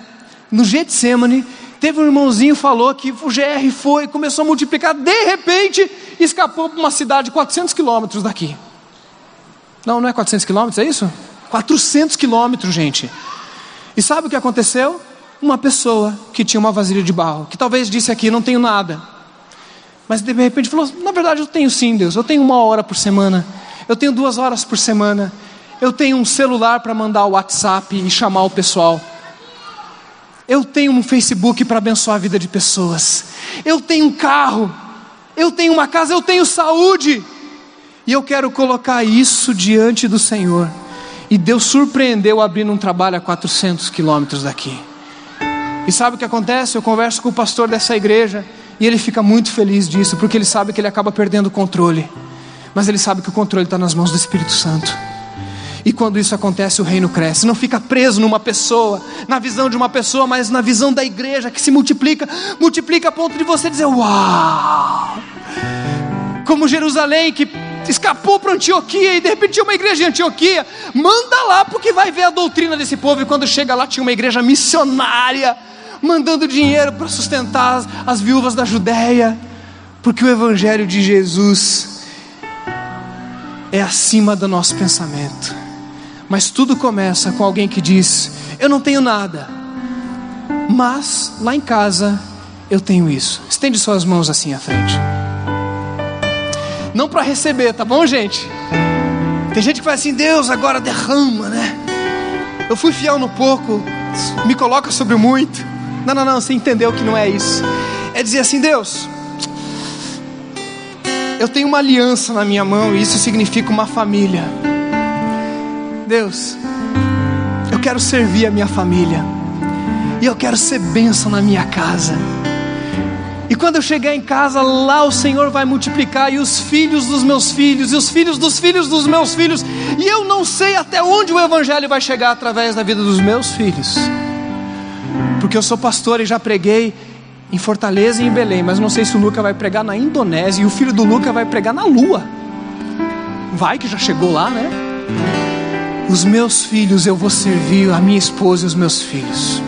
S2: No Getsemane, teve um irmãozinho falou que o GR foi, começou a multiplicar, de repente escapou para uma cidade 400 quilômetros daqui. Não, não é 400 quilômetros, é isso? 400 quilômetros, gente. E sabe o que aconteceu? Uma pessoa que tinha uma vasilha de barro, que talvez disse aqui: Não tenho nada. Mas de repente falou: Na verdade, eu tenho sim, Deus. Eu tenho uma hora por semana. Eu tenho duas horas por semana. Eu tenho um celular para mandar o WhatsApp e chamar o pessoal. Eu tenho um Facebook para abençoar a vida de pessoas. Eu tenho um carro. Eu tenho uma casa. Eu tenho saúde. E eu quero colocar isso diante do Senhor. E Deus surpreendeu abrindo um trabalho a 400 quilômetros daqui. E sabe o que acontece? Eu converso com o pastor dessa igreja e ele fica muito feliz disso, porque ele sabe que ele acaba perdendo o controle. Mas ele sabe que o controle está nas mãos do Espírito Santo. E quando isso acontece, o reino cresce. Não fica preso numa pessoa, na visão de uma pessoa, mas na visão da igreja que se multiplica multiplica a ponto de você dizer: Uau! Como Jerusalém que escapou para Antioquia e de repente uma igreja em Antioquia. Manda lá, porque vai ver a doutrina desse povo. E quando chega lá, tinha uma igreja missionária, mandando dinheiro para sustentar as viúvas da Judéia, porque o Evangelho de Jesus é acima do nosso pensamento. Mas tudo começa com alguém que diz: Eu não tenho nada, mas lá em casa eu tenho isso. Estende suas mãos assim à frente. Não para receber, tá bom, gente? Tem gente que fala assim: Deus agora derrama, né? Eu fui fiel no pouco, me coloca sobre muito. Não, não, não, você entendeu que não é isso. É dizer assim: Deus, eu tenho uma aliança na minha mão e isso significa uma família. Deus, eu quero servir a minha família, e eu quero ser bênção na minha casa. E quando eu chegar em casa, lá o Senhor vai multiplicar, e os filhos dos meus filhos, e os filhos dos filhos dos meus filhos, e eu não sei até onde o Evangelho vai chegar através da vida dos meus filhos, porque eu sou pastor e já preguei em Fortaleza e em Belém, mas não sei se o Luca vai pregar na Indonésia, e o filho do Luca vai pregar na Lua. Vai que já chegou lá, né? os meus filhos eu vou servir, a minha esposa e os meus filhos.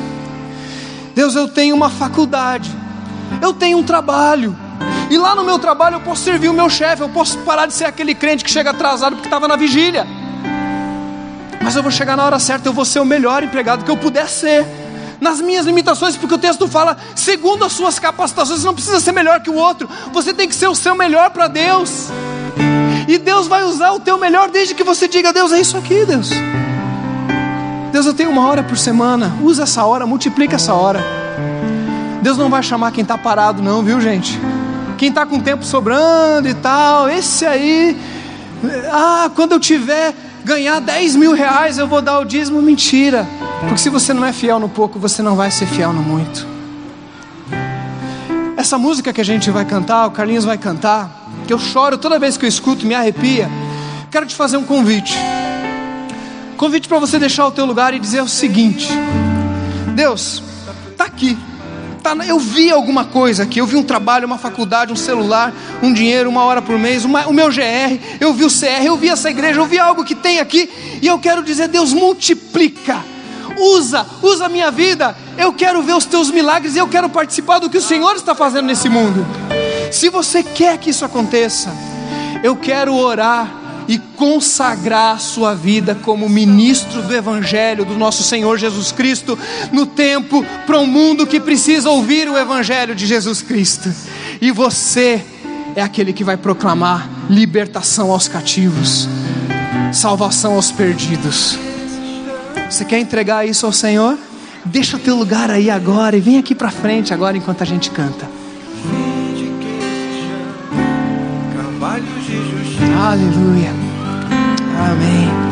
S2: Deus, eu tenho uma faculdade, eu tenho um trabalho, e lá no meu trabalho eu posso servir o meu chefe, eu posso parar de ser aquele crente que chega atrasado porque estava na vigília, mas eu vou chegar na hora certa, eu vou ser o melhor empregado que eu puder ser, nas minhas limitações, porque o texto fala, segundo as suas capacitações, você não precisa ser melhor que o outro, você tem que ser o seu melhor para Deus. E Deus vai usar o teu melhor desde que você diga: Deus, é isso aqui, Deus. Deus, eu tenho uma hora por semana. Usa essa hora, multiplica essa hora. Deus não vai chamar quem está parado, não, viu, gente? Quem está com tempo sobrando e tal, esse aí. Ah, quando eu tiver ganhar 10 mil reais, eu vou dar o dízimo. Mentira. Porque se você não é fiel no pouco, você não vai ser fiel no muito. Essa música que a gente vai cantar, o Carlinhos vai cantar que eu choro toda vez que eu escuto, me arrepia. Quero te fazer um convite. Convite para você deixar o teu lugar e dizer o seguinte: Deus, tá aqui. Tá, eu vi alguma coisa aqui, eu vi um trabalho, uma faculdade, um celular, um dinheiro, uma hora por mês, uma, o meu GR, eu vi o CR, eu vi essa igreja, eu vi algo que tem aqui, e eu quero dizer, Deus, multiplica, usa, usa a minha vida, eu quero ver os teus milagres e eu quero participar do que o Senhor está fazendo nesse mundo. Se você quer que isso aconteça, eu quero orar e consagrar sua vida como ministro do Evangelho do nosso Senhor Jesus Cristo no tempo para um mundo que precisa ouvir o Evangelho de Jesus Cristo. E você é aquele que vai proclamar libertação aos cativos, salvação aos perdidos. Você quer entregar isso ao Senhor? Deixa teu lugar aí agora e vem aqui para frente agora enquanto a gente canta. Aleluia. Amém.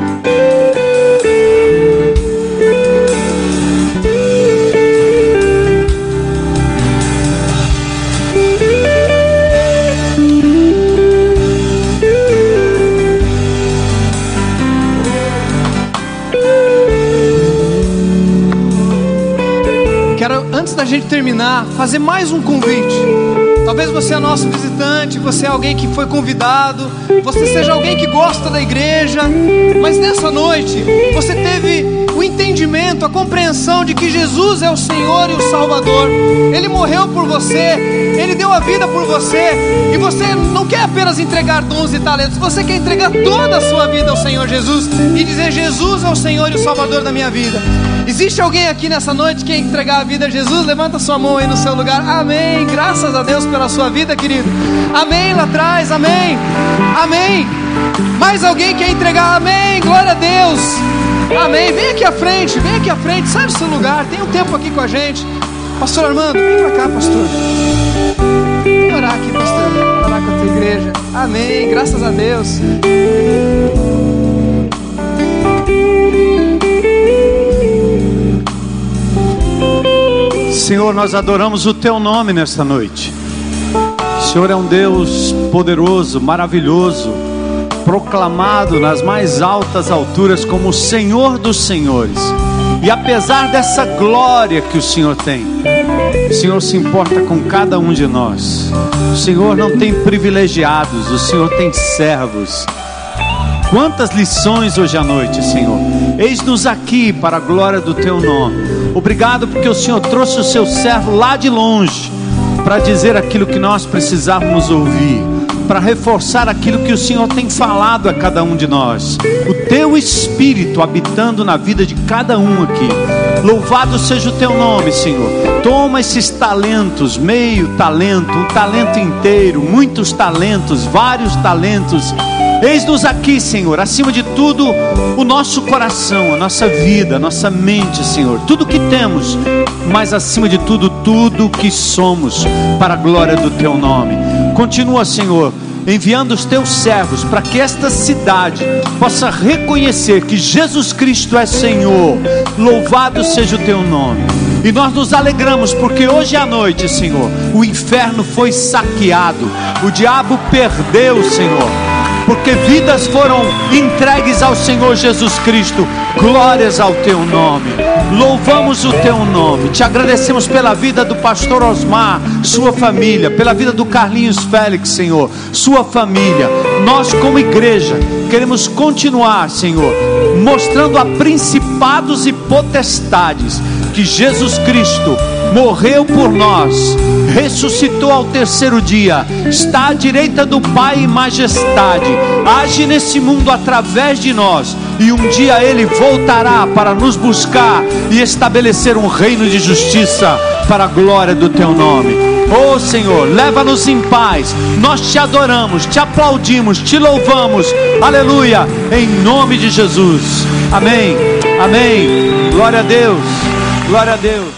S2: Terminar, fazer mais um convite. Talvez você é nosso visitante, você é alguém que foi convidado, você seja alguém que gosta da igreja, mas nessa noite você teve entendimento a compreensão de que Jesus é o Senhor e o Salvador. Ele morreu por você, ele deu a vida por você, e você não quer apenas entregar dons e talentos, você quer entregar toda a sua vida ao Senhor Jesus e dizer: Jesus é o Senhor e o Salvador da minha vida. Existe alguém aqui nessa noite que quer entregar a vida a Jesus? Levanta sua mão aí no seu lugar. Amém. Graças a Deus pela sua vida, querido. Amém lá atrás. Amém. Amém. Mais alguém quer entregar? Amém. Glória a Deus. Amém. Vem aqui à frente. Vem aqui à frente. Sai do seu lugar. Tem um tempo aqui com a gente. Pastor Armando, vem pra cá, pastor. Vem orar aqui, pastor. Orar com a tua igreja. Amém. Graças a Deus.
S1: Senhor, nós adoramos o Teu nome nesta noite. O Senhor é um Deus poderoso, maravilhoso, proclamado nas mais altas alturas como o Senhor dos Senhores. E apesar dessa glória que o Senhor tem, o Senhor se importa com cada um de nós. O Senhor não tem privilegiados, o Senhor tem servos. Quantas lições hoje à noite, Senhor. Eis-nos aqui para a glória do Teu nome. Obrigado porque o Senhor trouxe o Seu servo lá de longe para dizer aquilo que nós precisávamos ouvir, para reforçar aquilo que o Senhor tem falado a cada um de nós. O Teu Espírito habitando na vida de cada um aqui. Louvado seja o Teu nome, Senhor. Toma esses talentos, meio talento, um talento inteiro, muitos talentos, vários talentos Eis-nos aqui, Senhor, acima de tudo, o nosso coração, a nossa vida, a nossa mente, Senhor, tudo que temos, mas acima de tudo, tudo que somos, para a glória do Teu nome. Continua, Senhor, enviando os Teus servos para que esta cidade possa reconhecer que Jesus Cristo é Senhor. Louvado seja o Teu nome. E nós nos alegramos porque hoje à noite, Senhor, o inferno foi saqueado, o diabo perdeu, Senhor porque vidas foram entregues ao Senhor Jesus Cristo. Glórias ao teu nome. Louvamos o teu nome. Te agradecemos pela vida do pastor Osmar, sua família, pela vida do Carlinhos Félix, Senhor, sua família. Nós, como igreja, queremos continuar, Senhor, mostrando a principados e potestades que Jesus Cristo morreu por nós, ressuscitou ao terceiro dia, está à direita do Pai em majestade, age nesse mundo através de nós, e um dia ele voltará para nos buscar e estabelecer um reino de justiça para a glória do teu nome. Oh Senhor, leva-nos em paz. Nós te adoramos, te aplaudimos, te louvamos. Aleluia, em nome de Jesus. Amém. Amém. Glória a Deus. Glória a Deus.